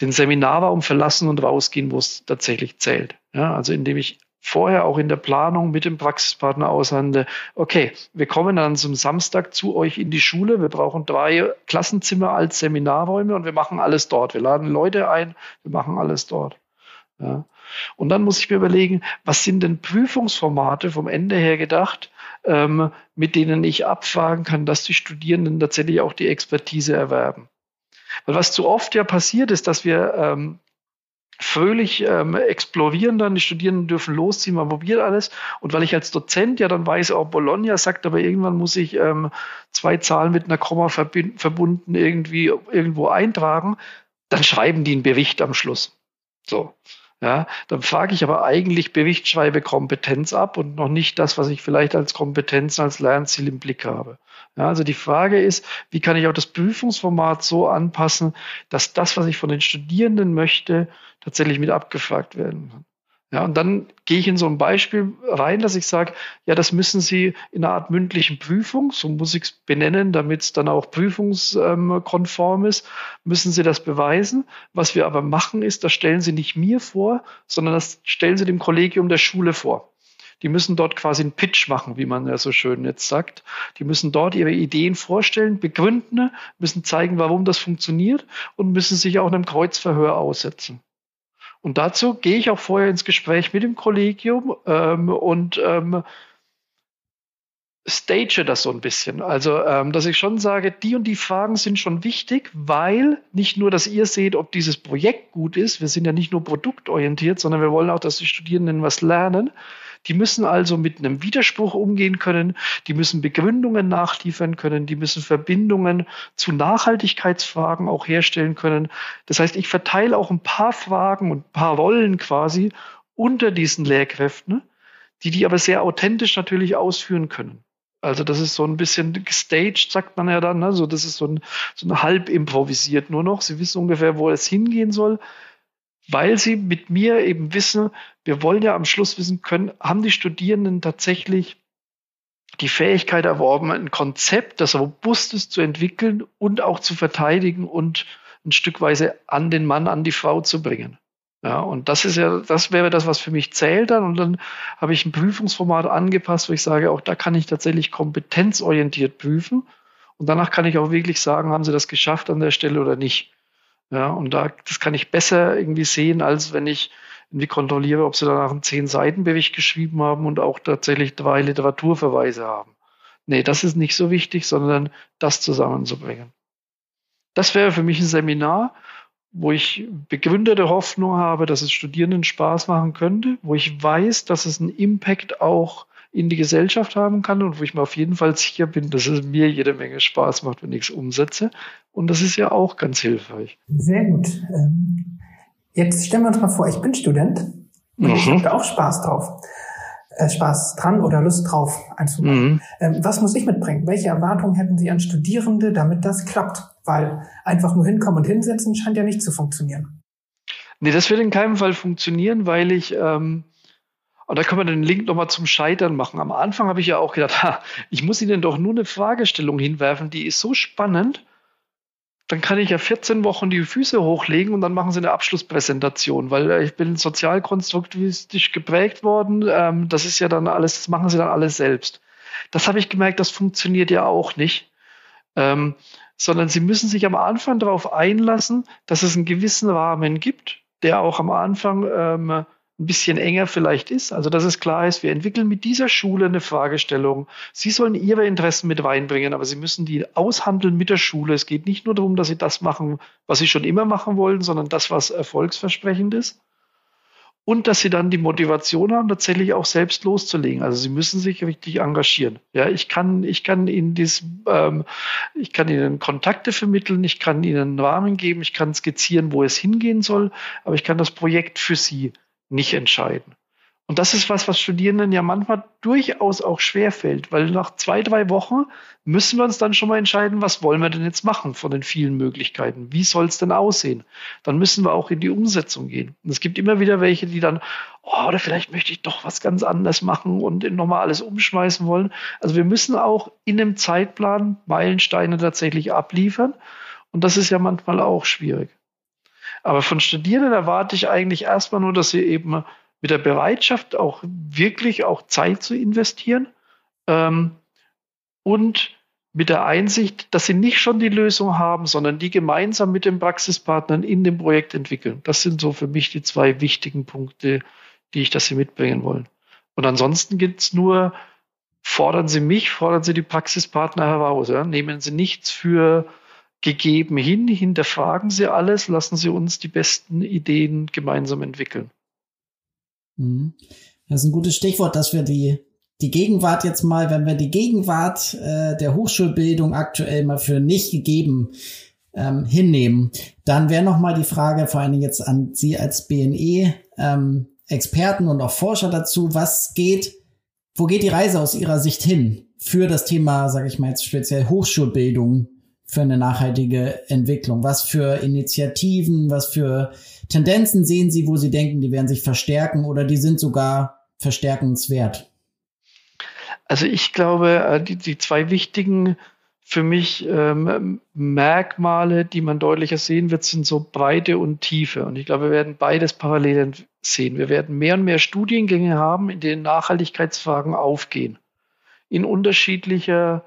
den Seminarraum verlassen und rausgehen, wo es tatsächlich zählt. Ja, also indem ich vorher auch in der Planung mit dem Praxispartner aushandle, okay, wir kommen dann zum Samstag zu euch in die Schule, wir brauchen drei Klassenzimmer als Seminarräume und wir machen alles dort. Wir laden Leute ein, wir machen alles dort. Ja. Und dann muss ich mir überlegen, was sind denn Prüfungsformate vom Ende her gedacht, ähm, mit denen ich abfragen kann, dass die Studierenden tatsächlich auch die Expertise erwerben. Weil was zu oft ja passiert ist, dass wir ähm, fröhlich ähm, explorieren dann, die Studierenden dürfen losziehen, man probiert alles. Und weil ich als Dozent ja dann weiß, auch Bologna sagt, aber irgendwann muss ich ähm, zwei Zahlen mit einer Komma verbunden irgendwie irgendwo eintragen, dann schreiben die einen Bericht am Schluss. So. Ja, dann frage ich aber eigentlich Berichtsschreibekompetenz ab und noch nicht das, was ich vielleicht als Kompetenz, als Lernziel im Blick habe. Ja, also die Frage ist, wie kann ich auch das Prüfungsformat so anpassen, dass das, was ich von den Studierenden möchte, tatsächlich mit abgefragt werden kann. Ja, und dann gehe ich in so ein Beispiel rein, dass ich sage, ja, das müssen Sie in einer Art mündlichen Prüfung, so muss ich es benennen, damit es dann auch prüfungskonform ist, müssen Sie das beweisen. Was wir aber machen ist, das stellen Sie nicht mir vor, sondern das stellen Sie dem Kollegium der Schule vor. Die müssen dort quasi einen Pitch machen, wie man ja so schön jetzt sagt. Die müssen dort ihre Ideen vorstellen, begründen, müssen zeigen, warum das funktioniert und müssen sich auch einem Kreuzverhör aussetzen. Und dazu gehe ich auch vorher ins Gespräch mit dem Kollegium ähm, und ähm, stage das so ein bisschen. Also, ähm, dass ich schon sage, die und die Fragen sind schon wichtig, weil nicht nur, dass ihr seht, ob dieses Projekt gut ist, wir sind ja nicht nur produktorientiert, sondern wir wollen auch, dass die Studierenden was lernen. Die müssen also mit einem Widerspruch umgehen können, die müssen Begründungen nachliefern können, die müssen Verbindungen zu Nachhaltigkeitsfragen auch herstellen können. Das heißt, ich verteile auch ein paar Fragen und ein paar Rollen quasi unter diesen Lehrkräften, die die aber sehr authentisch natürlich ausführen können. Also das ist so ein bisschen gestaged, sagt man ja dann. Ne? So, das ist so ein, so ein halb improvisiert nur noch. Sie wissen ungefähr, wo es hingehen soll, weil sie mit mir eben wissen, wir wollen ja am Schluss wissen können, haben die Studierenden tatsächlich die Fähigkeit erworben, ein Konzept, das robust ist, zu entwickeln und auch zu verteidigen und ein Stückweise an den Mann, an die Frau zu bringen. Ja, und das ist ja, das wäre das, was für mich zählt dann. Und dann habe ich ein Prüfungsformat angepasst, wo ich sage, auch da kann ich tatsächlich kompetenzorientiert prüfen. Und danach kann ich auch wirklich sagen, haben sie das geschafft an der Stelle oder nicht. Ja, und da, das kann ich besser irgendwie sehen, als wenn ich irgendwie kontrolliere, ob sie danach einen zehn Seiten Bericht geschrieben haben und auch tatsächlich drei Literaturverweise haben. Nee, das ist nicht so wichtig, sondern das zusammenzubringen. Das wäre für mich ein Seminar, wo ich begründete Hoffnung habe, dass es Studierenden Spaß machen könnte, wo ich weiß, dass es einen Impact auch in die Gesellschaft haben kann und wo ich mir auf jeden Fall sicher bin, dass es mir jede Menge Spaß macht, wenn ich es umsetze. Und das ist ja auch ganz hilfreich. Sehr gut. Ähm, jetzt stellen wir uns mal vor, ich bin Student und mhm. ich habe da auch Spaß drauf. Äh, Spaß dran oder Lust drauf einzubauen. Mhm. Ähm, was muss ich mitbringen? Welche Erwartungen hätten Sie an Studierende, damit das klappt? Weil einfach nur hinkommen und hinsetzen scheint ja nicht zu funktionieren. Nee, das wird in keinem Fall funktionieren, weil ich, ähm, und da können wir den Link nochmal zum Scheitern machen. Am Anfang habe ich ja auch gedacht, ha, ich muss Ihnen doch nur eine Fragestellung hinwerfen, die ist so spannend, dann kann ich ja 14 Wochen die Füße hochlegen und dann machen sie eine Abschlusspräsentation, weil ich bin sozialkonstruktivistisch geprägt worden. Ähm, das ist ja dann alles, das machen sie dann alles selbst. Das habe ich gemerkt, das funktioniert ja auch nicht. Ähm, sondern sie müssen sich am Anfang darauf einlassen, dass es einen gewissen Rahmen gibt, der auch am Anfang ähm, ein bisschen enger vielleicht ist. Also dass es klar ist, wir entwickeln mit dieser Schule eine Fragestellung. Sie sollen ihre Interessen mit reinbringen, aber sie müssen die aushandeln mit der Schule. Es geht nicht nur darum, dass sie das machen, was sie schon immer machen wollen, sondern das, was erfolgsversprechend ist und dass sie dann die Motivation haben, tatsächlich auch selbst loszulegen. Also sie müssen sich richtig engagieren. Ja, ich kann, ich kann ihnen dies, ähm, ich kann ihnen Kontakte vermitteln, ich kann ihnen einen Rahmen geben, ich kann skizzieren, wo es hingehen soll, aber ich kann das Projekt für sie nicht entscheiden. Und das ist was, was Studierenden ja manchmal durchaus auch schwerfällt, weil nach zwei, drei Wochen müssen wir uns dann schon mal entscheiden, was wollen wir denn jetzt machen von den vielen Möglichkeiten? Wie soll es denn aussehen? Dann müssen wir auch in die Umsetzung gehen. Und es gibt immer wieder welche, die dann, oh, oder vielleicht möchte ich doch was ganz anderes machen und nochmal alles umschmeißen wollen. Also wir müssen auch in einem Zeitplan Meilensteine tatsächlich abliefern. Und das ist ja manchmal auch schwierig. Aber von Studierenden erwarte ich eigentlich erstmal nur, dass sie eben mit der Bereitschaft, auch wirklich auch Zeit zu investieren ähm, und mit der Einsicht, dass sie nicht schon die Lösung haben, sondern die gemeinsam mit den Praxispartnern in dem Projekt entwickeln. Das sind so für mich die zwei wichtigen Punkte, die ich, dass sie mitbringen wollen. Und ansonsten gibt es nur, fordern Sie mich, fordern Sie die Praxispartner heraus. Ja? Nehmen Sie nichts für gegeben hin, hinterfragen Sie alles, lassen Sie uns die besten Ideen gemeinsam entwickeln. Mhm. Das ist ein gutes Stichwort, dass wir die, die Gegenwart jetzt mal, wenn wir die Gegenwart äh, der Hochschulbildung aktuell mal für nicht gegeben ähm, hinnehmen, dann wäre noch mal die Frage, vor allen Dingen jetzt an Sie als BNE ähm, Experten und auch Forscher dazu, was geht, wo geht die Reise aus Ihrer Sicht hin für das Thema, sage ich mal jetzt speziell Hochschulbildung für eine nachhaltige Entwicklung? Was für Initiativen, was für Tendenzen sehen Sie, wo Sie denken, die werden sich verstärken oder die sind sogar verstärkenswert? Also ich glaube, äh, die, die zwei wichtigen für mich ähm, Merkmale, die man deutlicher sehen wird, sind so Breite und Tiefe. Und ich glaube, wir werden beides parallel sehen. Wir werden mehr und mehr Studiengänge haben, in denen Nachhaltigkeitsfragen aufgehen. In unterschiedlicher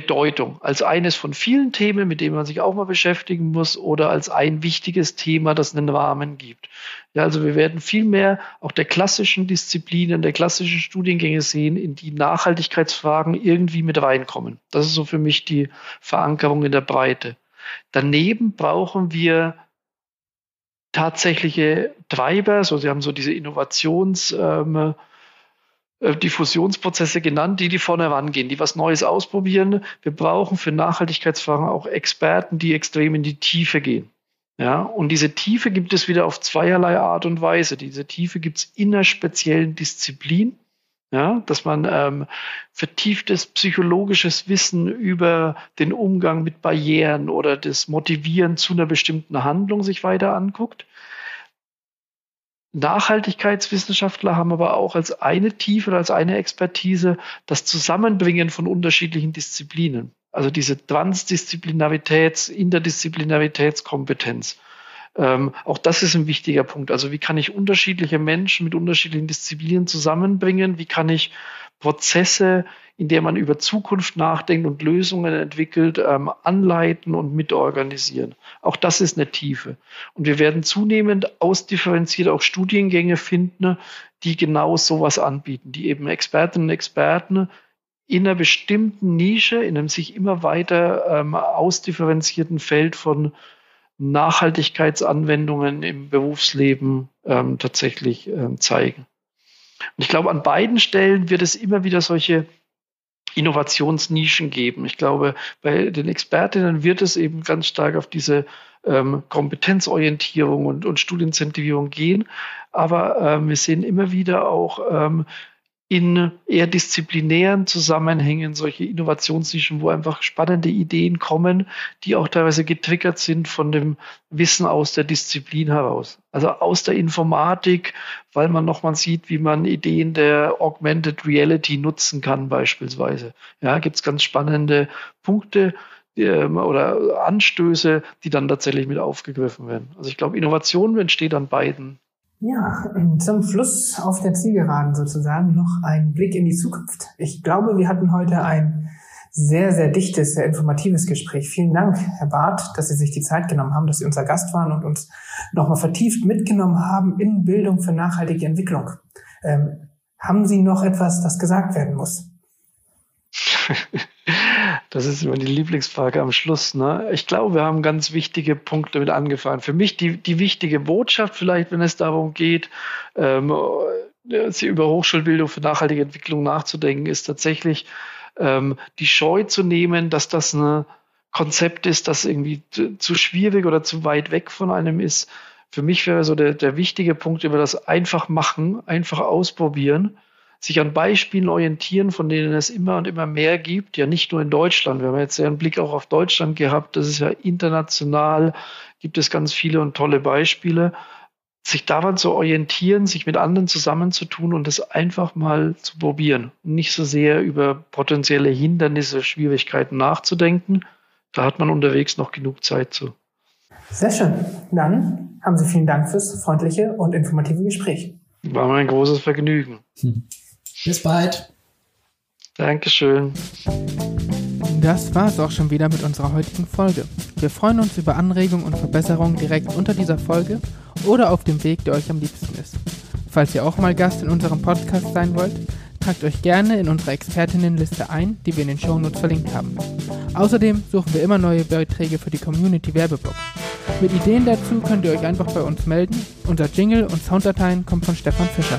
Bedeutung, als eines von vielen Themen, mit denen man sich auch mal beschäftigen muss oder als ein wichtiges Thema, das einen Rahmen gibt. Ja, also wir werden viel mehr auch der klassischen Disziplinen, der klassischen Studiengänge sehen, in die Nachhaltigkeitsfragen irgendwie mit reinkommen. Das ist so für mich die Verankerung in der Breite. Daneben brauchen wir tatsächliche Treiber, so Sie haben so diese Innovations- ähm, äh, Diffusionsprozesse genannt, die die vorne rangehen, die was Neues ausprobieren. Wir brauchen für Nachhaltigkeitsfragen auch Experten, die extrem in die Tiefe gehen. Ja, und diese Tiefe gibt es wieder auf zweierlei Art und Weise. Diese Tiefe gibt es in einer speziellen Disziplin, ja, dass man ähm, vertieftes psychologisches Wissen über den Umgang mit Barrieren oder das Motivieren zu einer bestimmten Handlung sich weiter anguckt. Nachhaltigkeitswissenschaftler haben aber auch als eine Tiefe oder als eine Expertise das Zusammenbringen von unterschiedlichen Disziplinen. Also diese Transdisziplinaritäts-, Interdisziplinaritätskompetenz. Ähm, auch das ist ein wichtiger Punkt. Also wie kann ich unterschiedliche Menschen mit unterschiedlichen Disziplinen zusammenbringen? Wie kann ich Prozesse, in der man über Zukunft nachdenkt und Lösungen entwickelt, ähm, anleiten und mitorganisieren. Auch das ist eine Tiefe. Und wir werden zunehmend ausdifferenziert auch Studiengänge finden, die genau sowas anbieten, die eben Expertinnen und Experten in einer bestimmten Nische, in einem sich immer weiter ähm, ausdifferenzierten Feld von Nachhaltigkeitsanwendungen im Berufsleben ähm, tatsächlich ähm, zeigen. Und ich glaube, an beiden Stellen wird es immer wieder solche Innovationsnischen geben. Ich glaube, bei den Expertinnen wird es eben ganz stark auf diese ähm, Kompetenzorientierung und, und Studienzentrierung gehen. Aber ähm, wir sehen immer wieder auch ähm, in eher disziplinären Zusammenhängen solche Innovationsnischen, wo einfach spannende Ideen kommen, die auch teilweise getriggert sind von dem Wissen aus der Disziplin heraus. Also aus der Informatik, weil man nochmal sieht, wie man Ideen der Augmented Reality nutzen kann beispielsweise. Ja, gibt es ganz spannende Punkte ähm, oder Anstöße, die dann tatsächlich mit aufgegriffen werden. Also ich glaube, Innovation entsteht an beiden ja, zum Schluss auf der Zielgeraden sozusagen noch ein Blick in die Zukunft. Ich glaube, wir hatten heute ein sehr, sehr dichtes, sehr informatives Gespräch. Vielen Dank, Herr Barth, dass Sie sich die Zeit genommen haben, dass Sie unser Gast waren und uns nochmal vertieft mitgenommen haben in Bildung für nachhaltige Entwicklung. Ähm, haben Sie noch etwas, das gesagt werden muss? Das ist immer die Lieblingsfrage am Schluss. Ne? Ich glaube, wir haben ganz wichtige Punkte mit angefangen. Für mich die, die wichtige Botschaft, vielleicht, wenn es darum geht, ähm, über Hochschulbildung für nachhaltige Entwicklung nachzudenken, ist tatsächlich ähm, die Scheu zu nehmen, dass das ein Konzept ist, das irgendwie zu, zu schwierig oder zu weit weg von einem ist. Für mich wäre so der, der wichtige Punkt über das einfach machen, einfach ausprobieren sich an Beispielen orientieren, von denen es immer und immer mehr gibt, ja nicht nur in Deutschland. Wir haben jetzt ja einen Blick auch auf Deutschland gehabt, das ist ja international, gibt es ganz viele und tolle Beispiele. Sich daran zu orientieren, sich mit anderen zusammenzutun und das einfach mal zu probieren. Nicht so sehr über potenzielle Hindernisse, Schwierigkeiten nachzudenken. Da hat man unterwegs noch genug Zeit zu. Sehr schön. Dann haben Sie vielen Dank fürs freundliche und informative Gespräch. War mir ein großes Vergnügen. Hm. Bis bald. Dankeschön. Das war es auch schon wieder mit unserer heutigen Folge. Wir freuen uns über Anregungen und Verbesserungen direkt unter dieser Folge oder auf dem Weg, der euch am liebsten ist. Falls ihr auch mal Gast in unserem Podcast sein wollt, tragt euch gerne in unsere Expertinnenliste ein, die wir in den Shownotes verlinkt haben. Außerdem suchen wir immer neue Beiträge für die Community Werbeblock. Mit Ideen dazu könnt ihr euch einfach bei uns melden. Unser Jingle und Sounddateien kommen von Stefan Fischer.